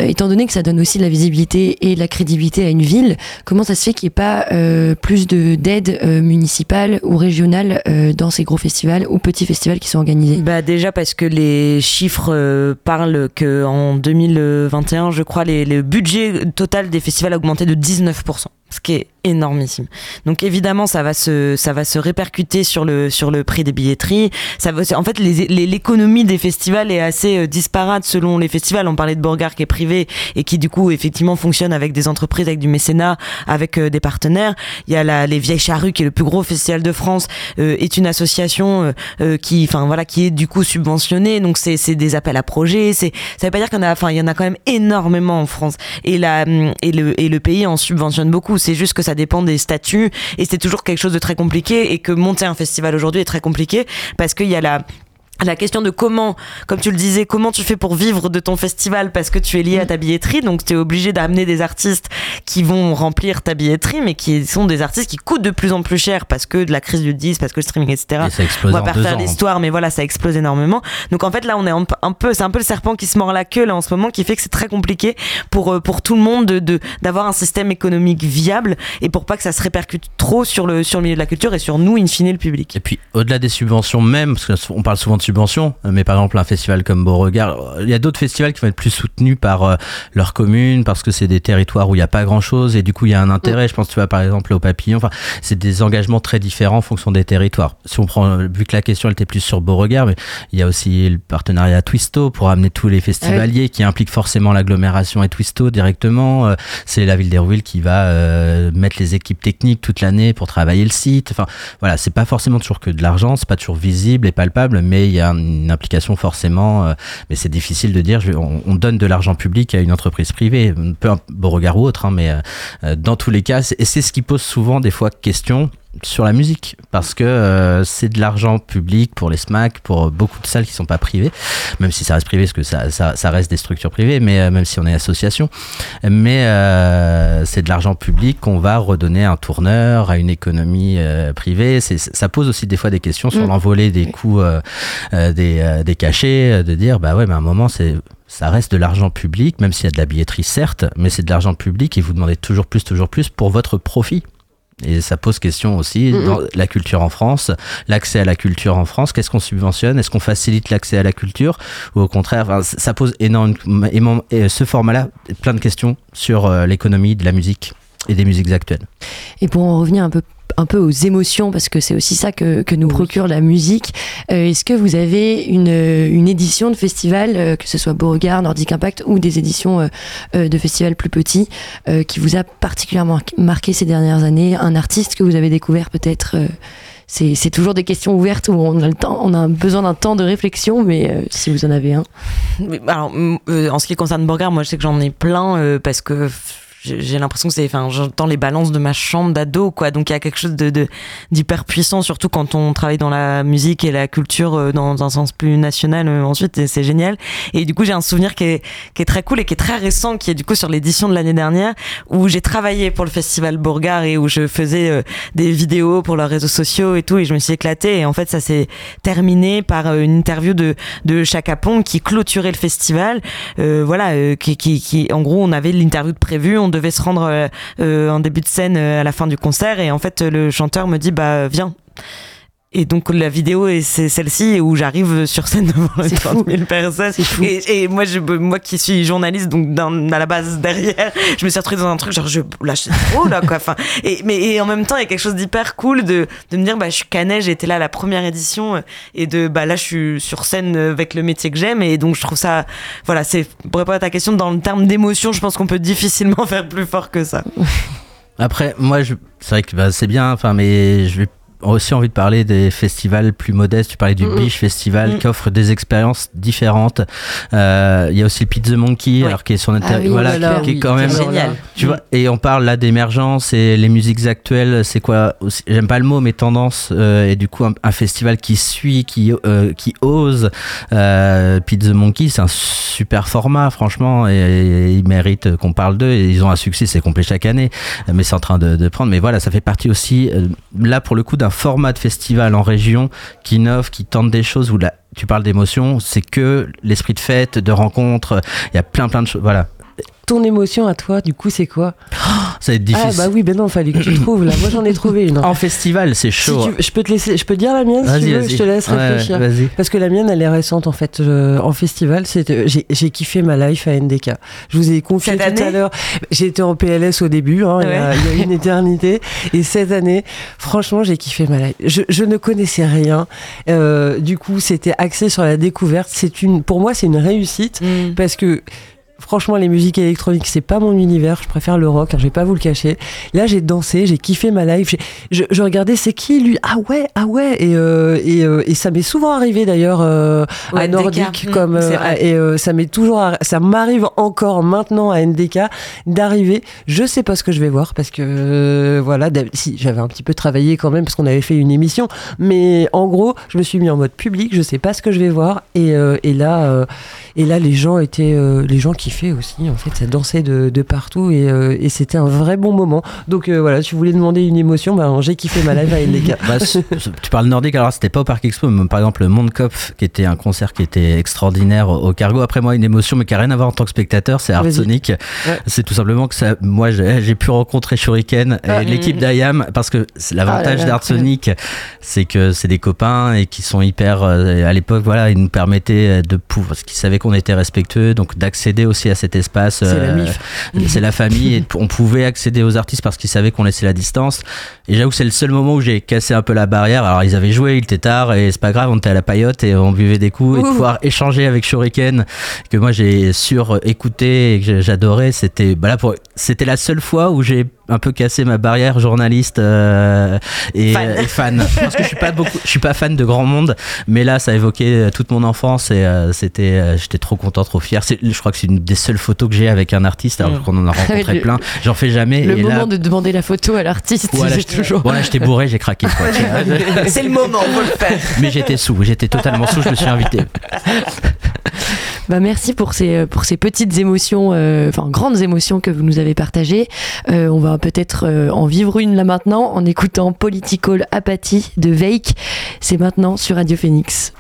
euh, étant donné que ça donne aussi de la visibilité et de la crédibilité à une ville, comment ça se fait qu'il n'y ait pas euh, plus de d'aide euh, municipale ou régionale euh, dans ces gros festivals ou petits festivals qui sont organisés? Bah déjà parce que les chiffres euh, parlent que en 2021, je crois, les, le budget total des festivals a augmenté de 19%, ce qui est énormissime. Donc évidemment, ça va se ça va se répercuter sur le sur le prix des billetteries. Ça va, en fait, l'économie des festivals est assez euh, disparate selon les festivals. On parlait de Borgard qui est privé et qui du coup effectivement fonctionne avec des entreprises, avec du mécénat, avec euh, des partenaires. Il y a les Vieilles Charrues qui est le plus gros festival de France, euh, est une association euh, qui, enfin voilà, qui est du coup subventionnée. Donc c'est des appels à projets. C'est ça veut pas dire qu'il y en a, enfin il y en a quand même énormément en France. Et hum, le pays en subventionne beaucoup. C'est juste que ça dépend des statuts et c'est toujours quelque chose de très compliqué et que monter un festival aujourd'hui est très compliqué parce qu'il y a la la question de comment, comme tu le disais, comment tu fais pour vivre de ton festival parce que tu es lié à ta billetterie, donc tu es obligé d'amener des artistes qui vont remplir ta billetterie, mais qui sont des artistes qui coûtent de plus en plus cher parce que de la crise du 10, parce que le streaming, etc. Et ça explose On va pas refaire ans. l'histoire, mais voilà, ça explose énormément. Donc en fait, là, on est un, peu, c'est un peu le serpent qui se mord la queue là en ce moment, qui fait que c'est très compliqué pour euh, pour tout le monde de de- d'avoir un système économique viable et pour pas que ça se répercute trop sur le sur le milieu de la culture et sur nous, in fine, le public. Et puis au-delà des subventions même, parce qu'on parle souvent de subventions, euh, mais par exemple un festival comme Beauregard, il y a d'autres festivals qui vont être plus soutenus par euh, leur commune parce que c'est des territoires où il n'y a pas grand-chose et du coup il y a un intérêt. Je pense tu vois par exemple au Papillon. Enfin, c'est des engagements très différents en fonction des territoires. Si on prend, euh, vu que la question elle était plus sur Beauregard, mais il y a aussi le partenariat Twisto pour amener tous les festivaliers qui impliquent forcément l'agglomération et Twisto directement. Euh, C'est la ville d'Hérouville qui va euh, mettre les équipes techniques toute l'année pour travailler le site. Enfin, voilà, c'est pas forcément toujours que de l'argent, c'est pas toujours visible et palpable, mais il y a une implication forcément. euh, mais c'est difficile de dire, on, on donne de l'argent public à une entreprise privée, peu un Beauregard ou autre, hein, mais euh, euh, dans tous les cas, et c'est ce qui pose souvent des fois question sur la musique parce que euh, c'est de l'argent public pour les SMAC, pour beaucoup de salles qui sont pas privées, même si ça reste privé parce que ça, ça, ça reste des structures privées, mais euh, même si on est association, mais euh, c'est de l'argent public qu'on va redonner à un tourneur, à une économie privée. C'est, ça pose aussi des fois des questions sur Mm. l'envolée des coûts des, des cachets, de dire bah ouais, mais à un moment c'est ça reste de l'argent public, même s'il y a de la billetterie certes, mais c'est de l'argent public et vous demandez toujours plus, toujours plus pour votre profit. Et ça pose question aussi dans la culture en France, l'accès à la culture en France. Qu'est-ce qu'on subventionne? Est-ce qu'on facilite l'accès à la culture? Ou au contraire enfin, Ça pose énormément. Et ce format-là, plein de questions sur euh, l'économie de la musique et des musiques actuelles. Et pour en revenir un peu un peu aux émotions, parce que c'est aussi ça que, que nous procure la musique. euh, Est-ce que vous avez une, une édition de festival, euh, que ce soit Beauregard, Nordic Impact ou des éditions euh, euh, de festivals plus petits, euh, qui vous a particulièrement marqué ces dernières années? Un artiste que vous avez découvert peut-être euh, c'est c'est toujours des questions ouvertes où on a, le temps, on a besoin d'un temps de réflexion, mais euh, si vous en avez un. Alors, euh, en ce qui concerne Borgard, moi je sais que j'en ai plein euh, parce que j'ai l'impression que c'est, enfin, j'entends les balances de ma chambre d'ado, quoi. Donc il y a quelque chose de d'hyper puissant, surtout quand on travaille dans la musique et la culture euh, dans un sens plus national. euh, ensuite, c'est génial. Et du coup, j'ai un souvenir qui est qui est très cool et qui est très récent, qui est du coup sur l'édition de l'année dernière où j'ai travaillé pour le festival Borgard et où je faisais euh, des vidéos pour leurs réseaux sociaux et tout, et je me suis éclatée. Et en fait, ça s'est terminé par une interview de de Chaka qui clôturait le festival. Euh, voilà, qui, qui, qui, en gros, on avait l'interview de prévu, on devait se rendre euh, euh, en début de scène euh, à la fin du concert, et en fait, le chanteur me dit, bah, viens. Et donc la vidéo est c'est celle-ci où j'arrive sur scène devant les 30 000 personnes. Et, et moi, je, moi qui suis journaliste, donc à la base derrière, je me suis retrouvée dans un truc genre je lâche trop là quoi. Enfin, et mais et en même temps, il y a quelque chose d'hyper cool de, de me dire bah je suis canet, j'ai été là à la première édition euh, et de bah là je suis sur scène avec le métier que j'aime et donc je trouve ça voilà c'est pour répondre à ta question dans le terme d'émotion, je pense qu'on peut difficilement faire plus fort que ça. Après, moi, je- c'est vrai que bah, c'est bien, enfin, mais je vais aussi envie de parler des festivals plus modestes. Tu parlais du Mhm. Biche Festival Mhm. qui offre des expériences différentes. Euh, Il y a aussi le Pizza Monkey, alors qui est sur notre Ah oui, voilà, qui, qui est oui, quand même génial. Tu vois, et on parle là d'émergence et les musiques actuelles. C'est quoi J'aime pas le mot, mais tendance. euh, et du coup, un, un festival qui suit, qui euh, qui ose. Euh, Pizza Monkey, c'est un super format, franchement, et, et ils méritent qu'on parle d'eux. Et ils ont un succès, c'est complet chaque année, mais c'est en train de, de prendre. Mais voilà, ça fait partie aussi, euh, là pour le coup, d'un format de festival en région qui innove, qui tente des choses où tu parles d'émotion, c'est que l'esprit de fête, de rencontre. Il y a plein plein de choses. Voilà, Ton émotion à toi, du coup, c'est quoi? Ça va être difficile. Ah bah oui, ben non, fallait que tu trouves là. Moi j'en ai trouvé une. En festival, c'est Si chaud. tu- je peux te laisser, je peux te dire la mienne si Vas-y, tu veux, vas-y. je te laisse Ouais, réfléchir. ouais. Parce que la mienne, elle est récente en fait. euh, en festival, c'est, euh, j'ai, kiffé ma life à NDK. Je vous ai confié Cette tout à l'heure. J'étais en PLS au début, hein, il, y a, Ouais. il y a une éternité. Et cette année, franchement, j'ai kiffé ma life. Je, je ne connaissais rien. Euh, du coup, c'était axé sur la découverte. C'est une, pour moi, c'est une réussite Mm. parce que Franchement, les musiques électroniques, c'est pas mon univers. Je préfère le rock, hein, je vais pas vous le cacher. Là, j'ai dansé, j'ai kiffé ma live. j'ai- Je, je regardais, c'est qui lui? Ah ouais, ah ouais. Et, euh, et, euh, et ça m'est souvent arrivé d'ailleurs euh, Ouais, à Nordique, mm, comme et ça m'est toujours, arri- ça m'arrive encore maintenant à NDK d'arriver. Je sais pas ce que je vais voir parce que voilà, si j'avais un petit peu travaillé quand même parce qu'on avait fait une émission, mais en gros, je me suis mis en mode public. Je sais pas ce que je vais voir et, et là, et là, les gens étaient, euh, les gens kiffaient aussi. En fait, ça dansait de, de partout et, euh, et c'était un vrai bon moment. Donc euh, voilà, vous voulez demander une émotion, ben, j'ai kiffé ma live à NDK. Bah, tu parles nordique, alors c'était pas au Parc Expo, mais par exemple le Mondkopf, qui était un concert qui était extraordinaire au Cargo. Après moi, une émotion, mais qui a rien à voir en tant que spectateur, c'est Art Vas-y. Sonic. Ouais. C'est tout simplement que ça, moi, j'ai pu rencontrer Shuriken et Ah. l'équipe d'IAM, parce que c'est l'avantage Ah là là, d'Art Sonic, c'est que c'est des copains et qui sont hyper, euh, à l'époque, voilà, ils nous permettaient de pouvoir, parce qu'ils savaient qu'on était respectueux, donc d'accéder aussi à cet espace. C'est la euh, la famille et on pouvait accéder aux artistes parce qu'ils savaient qu'on laissait la distance. Et j'avoue que c'est le seul moment où j'ai cassé un peu la barrière. Alors ils avaient joué, il était tard et c'est pas grave, on était à la paillote et on buvait des coups et de pouvoir échanger avec Shuriken que moi j'ai sur écouté et que j'adorais. C'était bah là pour c'était la seule fois où j'ai un peu cassé ma barrière journaliste euh, et, Fan. et fan parce que je suis pas beaucoup je suis pas fan de grand monde mais là ça évoquait euh, toute mon enfance et euh, c'était euh, j'étais trop content trop fier je crois que c'est une des seules photos que j'ai avec un artiste alors Mm. qu'on en a rencontré Le- plein j'en fais jamais Le et moment là de demander la photo à l'artiste, voilà, j'étais- toujours. voilà, j'étais bourré j'ai craqué. C'est le moment, faut le faire. mais j'étais sous j'étais totalement sous je me suis invité Bah, merci pour ces, pour ces petites émotions, euh, enfin grandes émotions que vous nous avez partagées. Euh, on va peut-être euh, en vivre une là maintenant en écoutant Political Apathy de Veik. C'est maintenant sur Radio Phoenix.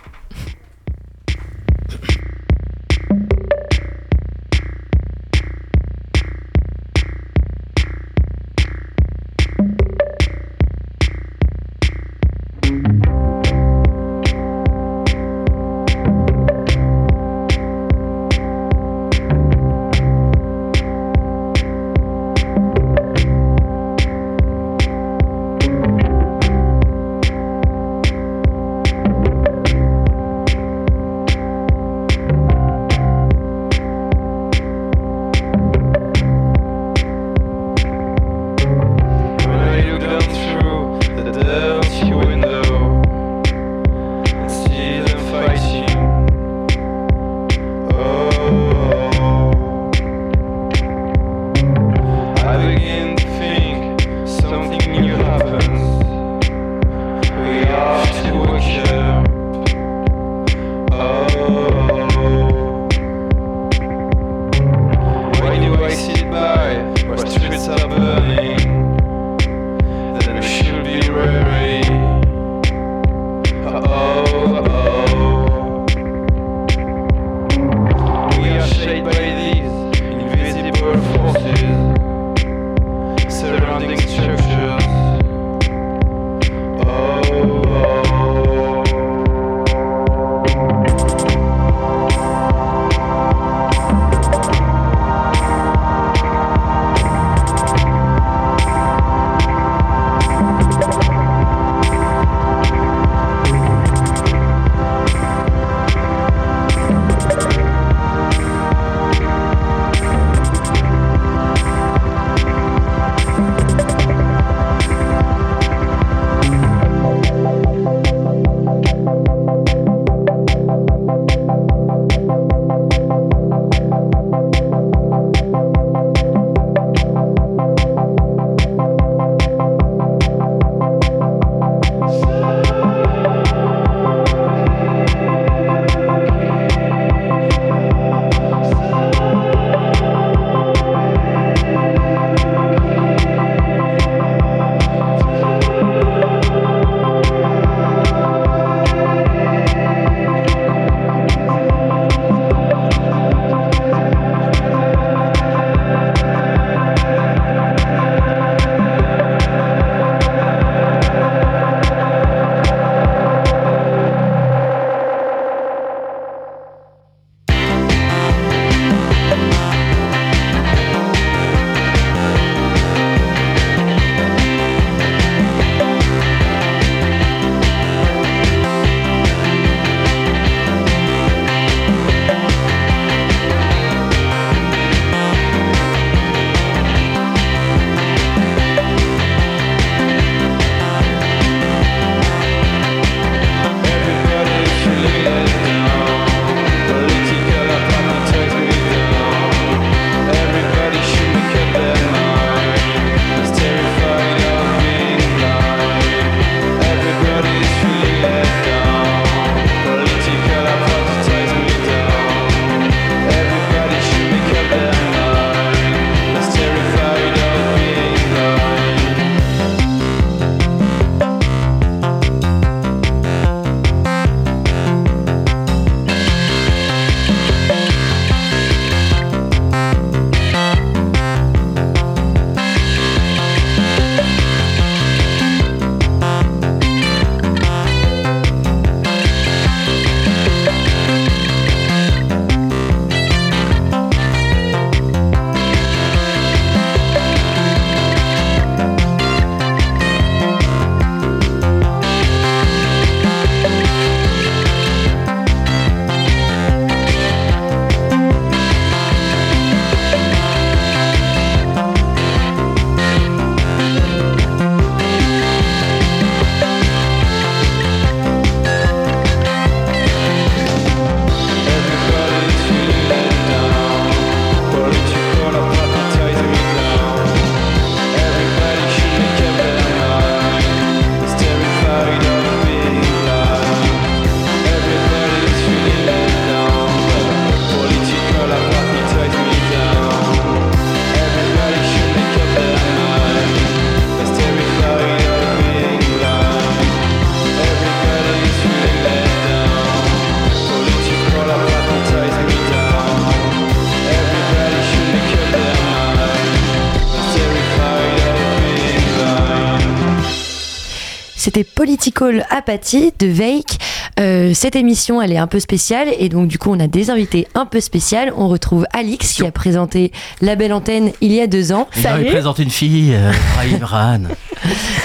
Political Apathy de Veik. Euh, cette émission, elle est un peu spéciale et donc du coup, on a des invités un peu spéciales. On retrouve Alix qui a présenté La Belle Antenne il y a deux ans. Il présente une fille, euh, Imran.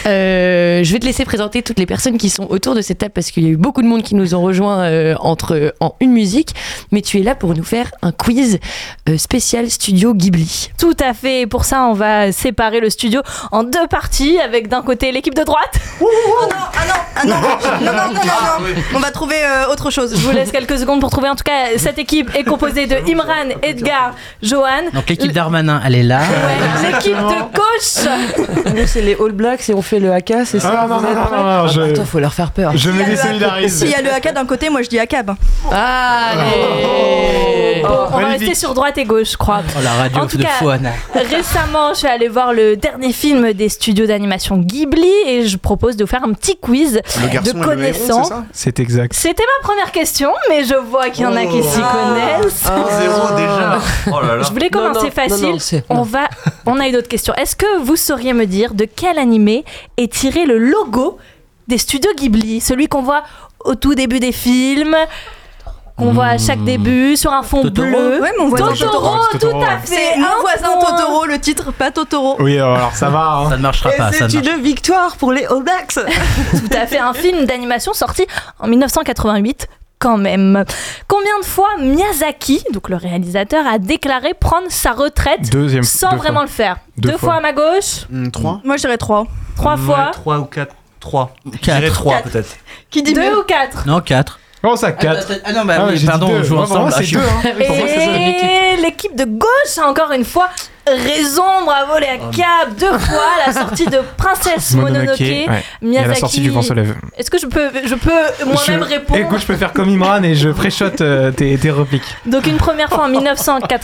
Euh, je vais te laisser présenter toutes les personnes qui sont autour de cette table parce qu'il y a eu beaucoup de monde qui nous ont rejoints euh, entre en une musique. Mais tu es là pour nous faire un quiz euh, spécial studio Ghibli. Tout à fait. Et pour ça, on va séparer le studio en deux parties avec d'un côté l'équipe de droite. Oh non, ah non, ah non, non, non, non, non, non. On va trouver euh, autre chose. Je vous laisse quelques secondes pour trouver. En tout cas, cette équipe est composée de Imran, Edgar, Johan. Donc l'équipe d'Armanin, elle est là. Ouais, l'équipe de gauche. Nous, c'est les All Blacks et on fait le haka, c'est ça Ah, non, non, non, non, non, je- Attends, faut leur faire peur. Je me désolidarise. S'il y a le AK d'un côté, moi je dis ACAB. Allez Bon, on va rester sur droite et gauche, je crois. Oh, la radio En tout de cas. Récemment, je suis allée voir le dernier film des studios d'animation Ghibli et je propose de vous faire un petit quiz de héron, c'est exact. C'était ma première question, mais je vois qu'il y en a qui s'y connaissent. Zéro déjà. Oh là là. Je voulais commencer Non, non, facile. non, non, c'est- on va, on a une autre question. Est-ce que vous sauriez me dire de quel animé est tiré le logo des studios Ghibli, celui qu'on voit au tout début des films? Qu'on voit à chaque début sur un fond Totoro bleu. Ouais, mon voisin Totoro, Totoro. tout à fait. C'est mon un voisin point. Totoro, le titre, pas Totoro. Oui, alors ça va. hein. Ça ne marchera Et pas. C'est ne marche- une victoire pour les All Blacks. Tout à fait, un film d'animation sorti en 1988 quand même. Combien de fois Miyazaki, donc le réalisateur, a déclaré prendre sa retraite Deuxième. sans deux vraiment fois. le faire? Deux Deux, fois. fois à ma gauche, Trois Moi je dirais 3. trois fois, 3 ou 4 3. Quatre. 3 Quatre. peut-être. Qui dit deux mieux ou quatre? Non, 4. Oh, ça, quatre. Ah non, bah Ah oui, pardon, deux. on joue ensemble. Ah, c'est je suis- deux. hein. Pour moi, c'est. Et l'équipe de gauche a encore une fois raison, bravo les cap, deux fois la sortie de Princesse Mononoke, ouais. Miyazaki. la sortie du vent se lève. Est-ce que je peux, je peux moi-même Je- répondre Écoute, je peux faire comme Imran et je préchote euh, tes, tes répliques. Donc une première fois en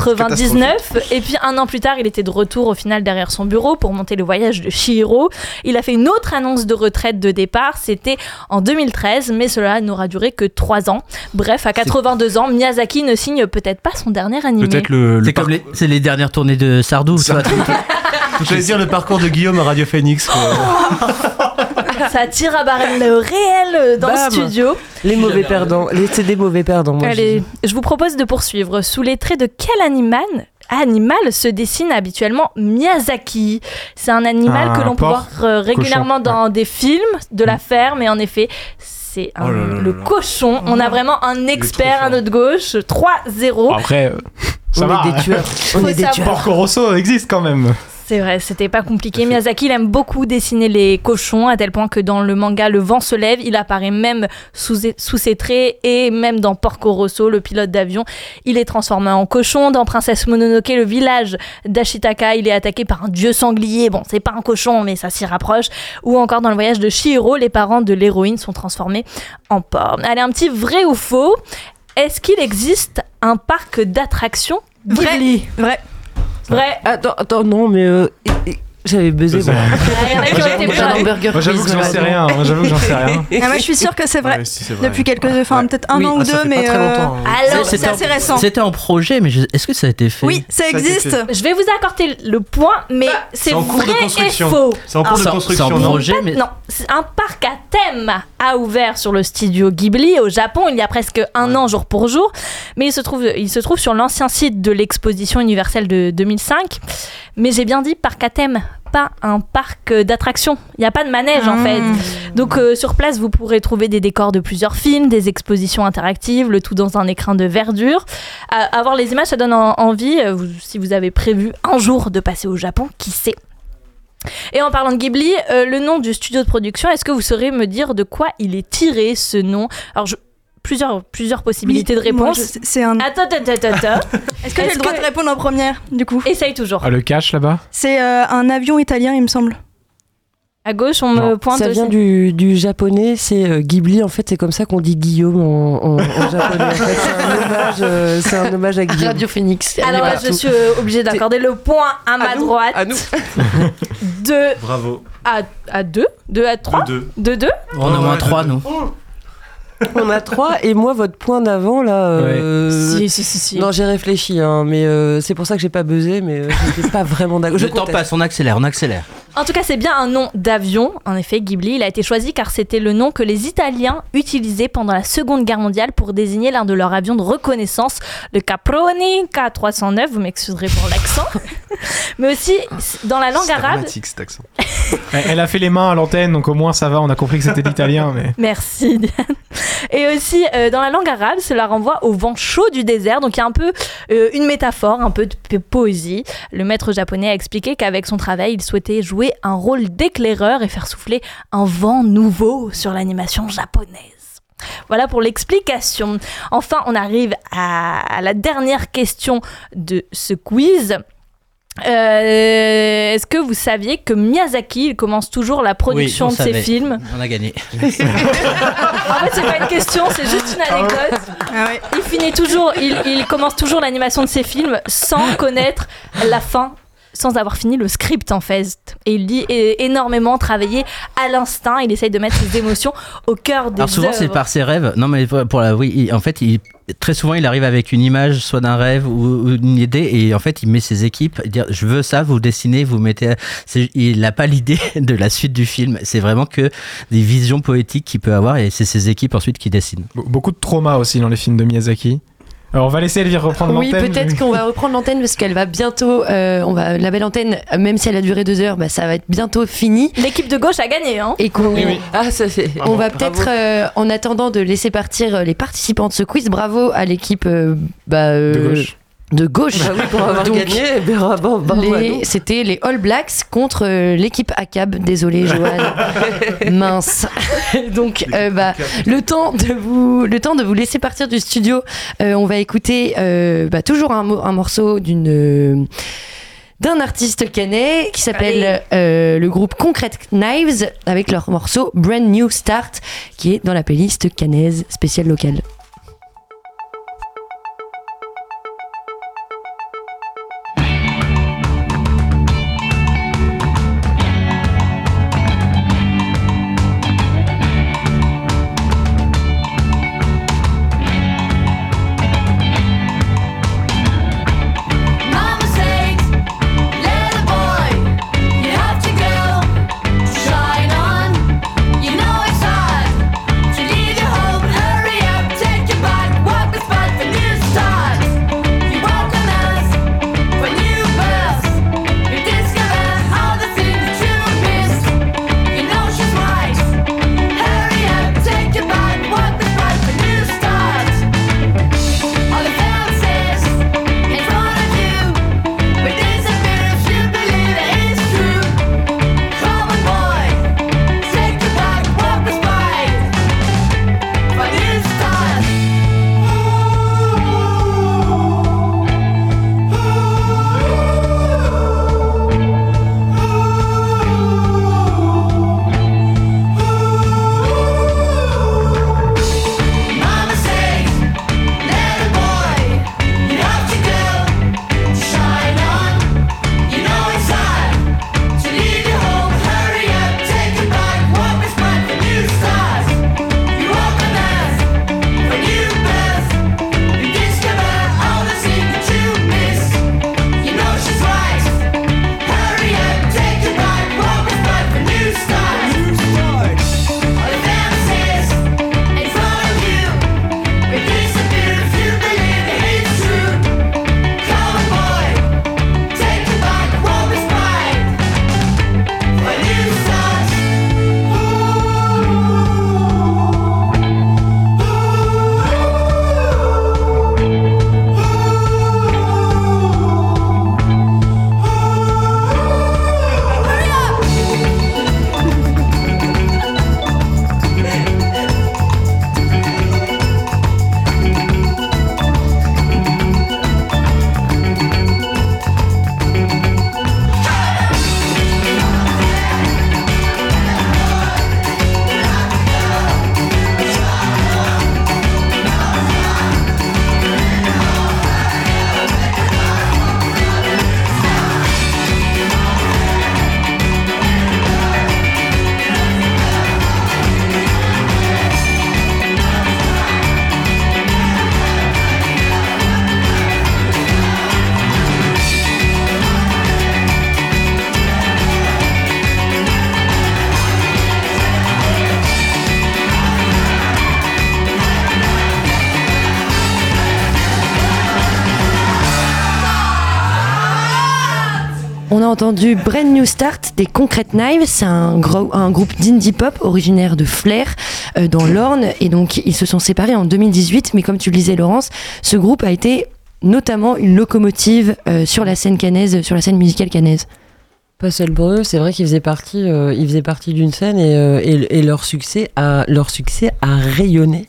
1999 et puis un an plus tard il était de retour au final derrière son bureau pour monter le voyage de Chihiro. Il a fait une autre annonce de retraite de départ, c'était en 2013 mais cela n'aura duré que 3 ans. Bref, à 82 ans, Miyazaki ne signe peut-être pas son dernier animé. Peut-être le. le C'est comme les, c'est les dernières tournées de Sardou. vois. J'allais dire le parcours de Guillaume à Radio Phoenix. Ça tire à barre le réel dans Bam. le studio. Les mauvais perdants. Les- C'est des mauvais perdants, moi. Allez, je vous propose de poursuivre. Sous les traits de quel animal Animal se dessine habituellement Miyazaki? C'est un animal Un que l'on peut voir euh, régulièrement cochon, dans des films de la ferme et en effet, c'est Oh là le là. cochon. On a vraiment un expert à notre gauche. 3-0. Après, euh, ça On va. est des tueurs. On est des tueurs. Porco Rosso existe quand même. C'est vrai, c'était pas compliqué. Miyazaki, il aime beaucoup dessiner les cochons, à tel point que dans le manga Le vent se lève, il apparaît même sous, sous ses traits, et même dans Porco Rosso, le pilote d'avion, il est transformé en cochon. Dans Princesse Mononoke, le village d'Ashitaka, il est attaqué par un dieu sanglier. Bon, c'est pas un cochon, mais ça s'y rapproche. Ou encore dans le voyage de Chihiro, les parents de l'héroïne sont transformés en porc. Allez, un petit vrai ou faux. Est-ce qu'il existe un parc d'attractions Ghibli? Vrai. Vrai. Attends, attends, non, mais euh, j'avais buzzé. Ça, moi. Moi, j'avoue que j'en sais rien. Moi, j'avoue que j'en sais rien. Ah, moi je suis sûre que c'est vrai. Ouais, si, c'est vrai. Depuis quelques, enfin peut-être un Oui. an ou Ah, ça deux, fait mais euh, longtemps. hein. alors C'était c'est assez récent. C'était en projet, mais je- est-ce que ça a été fait? Oui, ça existe. Je vais vous accorder le point, mais c'est C'est vrai et faux. C'est en cours de C'est en- construction. c'est en projet, mais Non, un parc à thème a ouvert sur le studio Ghibli au Japon il y a presque un an jour pour jour, mais il se trouve, il se trouve sur l'ancien site de l'exposition universelle de 2005. Mais j'ai bien dit parc à thème, pas un parc d'attractions. Il n'y a pas de manège en Ah. fait. Donc euh, sur place, vous pourrez trouver des décors de plusieurs films, des expositions interactives, le tout dans un écrin de verdure. À, à voir les images, ça donne en- envie. euh, vous- si vous avez prévu un jour de passer au Japon, qui sait et en parlant de Ghibli, euh, le nom du studio de production, est-ce que vous saurez me dire de quoi il est tiré ce nom? Alors, je- plusieurs, plusieurs possibilités Oui, de réponse. C'est un. Attends, attends, attends, attends. Est-ce que j'ai le droit que- de répondre en première, du coup Essaye toujours. Ah, le cache là-bas C'est euh, un avion italien, il me semble. À gauche, on me pointe Ça vient du, du japonais, c'est euh, Ghibli. En fait, c'est comme ça qu'on dit Guillaume en, en- en japonais. En fait, c'est un hommage, euh, c'est un hommage à Guillaume. Radio Phoenix. Alors là, je suis euh, obligée d'accorder le point à ma nous, droite. à nous. De Bravo. à, à 2 2 à 3 2. De 2 on a moins ouais, 3, de- nous. On a trois, et moi, votre point d'avant, là. euh, Si, si, si, si. Non, j'ai réfléchi, hein, mais euh, c'est pour ça que j'ai pas buzzé, mais euh, j'étais pas vraiment d'accord. Je Le temps passe, on accélère, on accélère. En tout cas, c'est bien un nom d'avion. En effet, Ghibli, il a été choisi car c'était le nom que les Italiens utilisaient pendant la Seconde Guerre mondiale pour désigner l'un de leurs avions de reconnaissance, le Caproni K309. Vous m'excuserez pour l'accent. Mais aussi, dans la langue C'est arabe, cet accent. Elle a fait les mains à l'antenne, donc au moins ça va, on a compris que c'était l'italien. Mais... Merci Diane. Et aussi euh, dans la langue arabe, cela renvoie au vent chaud du désert. Donc il y a un peu euh, une métaphore, un peu de poésie. Le maître japonais a expliqué qu'avec son travail, il souhaitait jouer un rôle d'éclaireur et faire souffler un vent nouveau sur l'animation japonaise. Voilà pour l'explication. Enfin, on arrive à, la dernière question de ce quiz. Euh, Est-ce que vous saviez que Miyazaki il commence toujours la production Oui, de ses films On a gagné. en fait, c'est pas une question, c'est juste une anecdote. Il finit toujours, il, il commence toujours l'animation de ses films sans connaître la fin, sans avoir fini le script en fait. Et il dit énormément travailler à l'instinct. Il essaye de mettre ses émotions au cœur des Alors souvent c'est par ses rêves. Non mais pour la oui, il- en fait il très souvent il arrive avec une image soit d'un rêve ou, ou d'une idée et en fait il met ses équipes il dit je veux ça vous dessinez vous mettez il n'a pas l'idée de la suite du film c'est vraiment que des visions poétiques qu'il peut avoir et c'est ses équipes ensuite qui dessinent Be- Beaucoup de trauma aussi dans les films de Miyazaki. Alors on va laisser Elvire reprendre Oui, l'antenne. peut-être qu'on va reprendre l'antenne parce qu'elle va bientôt. euh, on va la belle antenne, même si elle a duré deux heures, bah, ça va être bientôt fini. L'équipe de gauche a gagné, hein Et qu'on. Oui. Ah, ça c'est. On va peut-être, euh, en attendant de laisser partir les participants de ce quiz, bravo à l'équipe euh, bah, euh, De gauche. De gauche. Bah oui, pour avoir Donc, gagné, eh bravo, bravo à les-. C'était les All Blacks contre euh, l'équipe ACAB. Désolé, Joanne. Mince. Donc, euh, bah, le temps de vous, le temps de vous laisser partir du studio, euh, on va écouter euh, bah, toujours un, mo- un morceau d'une euh, d'un artiste canet qui s'appelle euh, le groupe Concrete Knives avec leur morceau Brand New Start qui est dans la playlist canaise spéciale locale. On a entendu Brand New Start des Concrete Knives, c'est un, groupe d'indie pop originaire de Flair euh, dans l'Orne. Et donc ils se sont séparés en 2018 mais comme tu le disais Laurence, ce groupe a été notamment une locomotive euh, sur la scène canaise, sur la scène musicale canaise. Pas seul pour eux, c'est vrai qu'ils faisaient partie, euh, d'une scène et, leur succès a rayonné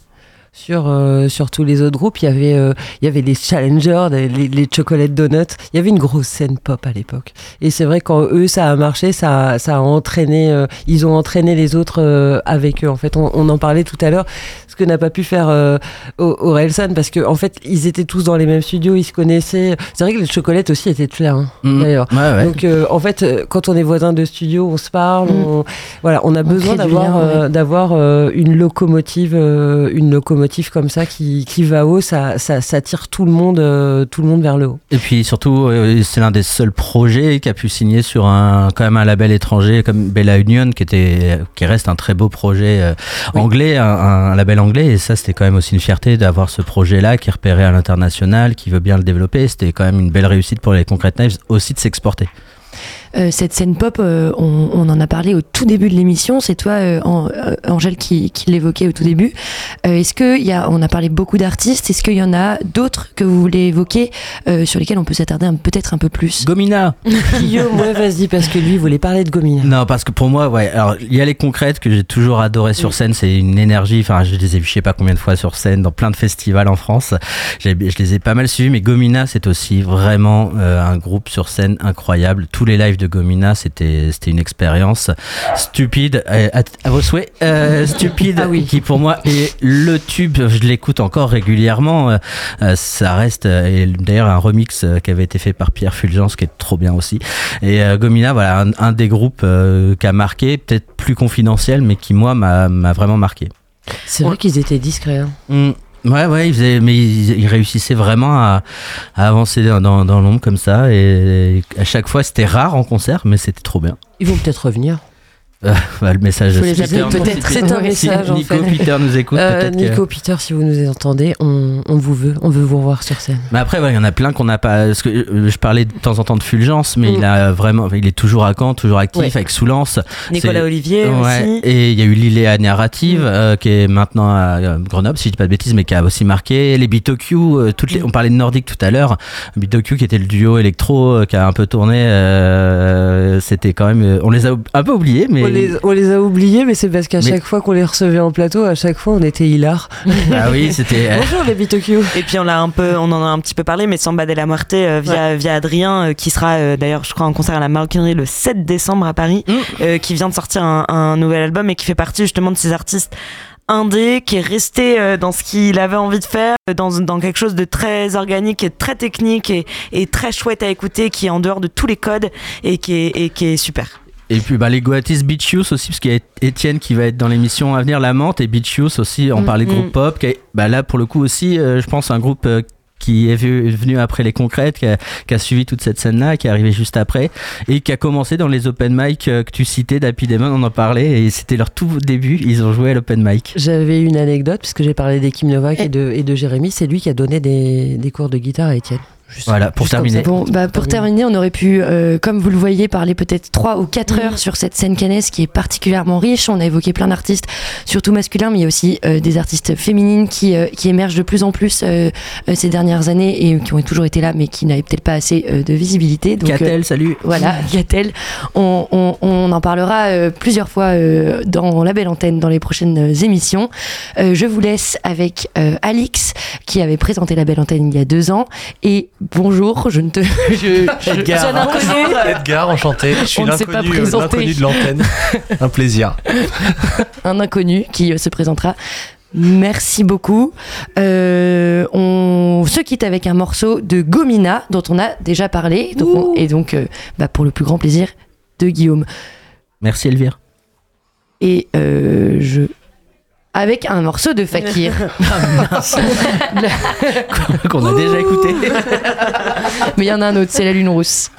sur euh, sur tous les autres groupes. Il y avait euh, il y avait les Challengers, les, les, les Chocolate Donuts. Il y avait une grosse scène pop à l'époque. Et c'est vrai quand eux ça a marché, ça a- ça a entraîné, euh, ils ont entraîné les autres euh, avec eux. En fait, on, on en parlait tout à l'heure, ce que n'a pas pu faire euh, Orelsan parce que en fait ils étaient tous dans les mêmes studios, ils se connaissaient. C'est vrai que les Chocolates aussi étaient de là hein, Mhm. d'ailleurs. Ouais, ouais. Donc euh, en fait, euh, quand on est voisins de studio, on se parle. Mm. On, voilà, on a besoin d'avoir euh, d'avoir euh, une locomotive, euh, une locomotive comme ça qui, qui va haut. Ça, ça, ça tire tout le monde, euh, tout le monde vers le haut. Et puis surtout, euh, c'est l'un des seuls projets qui a pu signer sur un quand même un label étranger comme Bella Union, qui était, qui reste un très beau projet euh, anglais, un, un label anglais. Et ça, c'était quand même aussi une fierté d'avoir ce projet-là qui est repéré à l'international, qui veut bien le développer. C'était quand même une belle réussite pour les Concrete Knives aussi de s'exporter. Euh, cette scène pop, euh, on, on en a parlé au tout début de l'émission. C'est toi, euh, An- euh, Angèle, qui, qui l'évoquait au tout début. Euh, Est-ce que il y a, on a parlé beaucoup d'artistes. Est-ce qu'il y en a d'autres que vous voulez évoquer euh, sur lesquels on peut s'attarder un- peut-être un peu plus? Gomina Guillaume, ouais, vas-y, parce que lui il voulait parler de Gomina. Non, parce que pour moi, ouais. Alors, il y a les concrètes que j'ai toujours adoré sur scène. C'est une énergie. Enfin, je les ai vus, je sais pas combien de fois sur scène dans plein de festivals en France. Je les ai pas mal suivis. Mais Gomina, c'est aussi vraiment euh, un groupe sur scène incroyable. Tous les lives de Gomina, c'était c'était une expérience stupide. euh, à, à vos souhaits, euh, stupide, qui pour moi est le tube. Je l'écoute encore régulièrement. Euh, ça reste. et D'ailleurs, un remix qui avait été fait par Pierre Fulgence, qui est trop bien aussi. Et euh, Gomina, voilà, un, un des groupes euh, qui a marqué, peut-être plus confidentiel, mais qui moi m'a m'a vraiment marqué. C'est vrai qu'ils étaient discrets. hein. Mm. Ouais, ouais, mais ils, réussissaient vraiment à, avancer dans, dans, dans l'ombre comme ça. Et à chaque fois, c'était rare en concert, mais c'était trop bien. Ils vont peut-être revenir. Euh, bah, le message les appeler, peut-être. C'est un si message, en Nico fait. Peter nous écoute, Euh, que- Nico Peter, si vous nous entendez, on, on vous veut, on veut vous revoir sur scène. Mais après, ouais, il y en a plein qu'on n'a pas. Parce que euh, je parlais de temps en temps de Fulgence, mais il a vraiment, il est toujours à Caen, toujours actif Ouais. avec Soulance. Nicolas Olivier Ouais. aussi. Et il y a eu Liléa Narrative euh, qui est maintenant à Grenoble, si je dis pas de bêtises, mais qui a aussi marqué les BitoQ. toutes les, on parlait de Nordique tout à l'heure. BitoQ qui était le duo électro qui a un peu tourné. C'était quand même. on les a un peu oubliés, mais. On, les, on les a oubliés, mais c'est parce qu'à Mais- chaque fois qu'on les recevait en plateau, à chaque fois on était hilar. Ah oui, c'était. Bonjour les Bitokyo. Et puis on l'a un peu, on en a un petit peu parlé, mais Samba de la Muerte euh, via, via Adrien, euh, qui sera euh, d'ailleurs, je crois, en concert à la Maroquinerie le 7 décembre à Paris, euh, qui vient de sortir un, un nouvel album et qui fait partie justement de ces artistes indé qui est resté euh, dans ce qu'il avait envie de faire euh, dans, dans quelque chose de très organique et très technique et, et très chouette à écouter qui est en dehors de tous les codes et qui est, et qui est super Et puis bah, les Goatis Beach Youth aussi, parce qu'il y a Étienne qui va être dans l'émission à venir, La Menthe, et Beach Youth aussi, on Mm, parlait de mm. groupe pop. Qui est- bah, là, pour le coup aussi, euh, je pense un groupe euh, qui est venu après les concrètes, qui a, qui a suivi toute cette scène-là, qui est arrivé juste après, et qui a commencé dans les open mic euh, que tu citais, d'Happy Demon, on en parlait, et c'était leur tout début, ils ont joué à l'open mic. J'avais une anecdote, puisque j'ai parlé des Kim Novak et de, et de Jérémy, c'est lui qui a donné des, des cours de guitare à Étienne. Juste- Voilà, pour juste terminer. Bon, bah, pour terminer, on aurait pu, euh, comme vous le voyez, parler peut-être 3 ou 4 heures sur cette scène canaise qui est particulièrement riche. On a évoqué plein d'artistes, surtout masculins, mais il y a aussi euh, des artistes féminines qui, euh, qui émergent de plus en plus euh, euh, ces dernières années et qui ont toujours été là, mais qui n'avaient peut-être pas assez euh, de visibilité. Donc, euh, salut. Voilà, Gatel. On, on- on en parlera euh, plusieurs fois euh, dans la belle antenne dans les prochaines émissions. Euh, je vous laisse avec euh, Alix qui avait présenté la belle antenne il y a deux ans. Et bonjour, je ne te. Je, je, Edgar. je suis un inconnu. Edgar, enchanté. Je suis l'inconnu euh, l'inconnu de l'antenne. Un plaisir. un inconnu qui euh, se présentera. Merci beaucoup. Euh, on se quitte avec un morceau de Gomina dont on a déjà parlé. Donc on- et donc, euh, bah, pour le plus grand plaisir de Guillaume. Merci Elvire. Et euh, je. Avec un morceau de Fakir. Qu'on a déjà écouté. Mais il y en a un autre, c'est la Lune Rousse.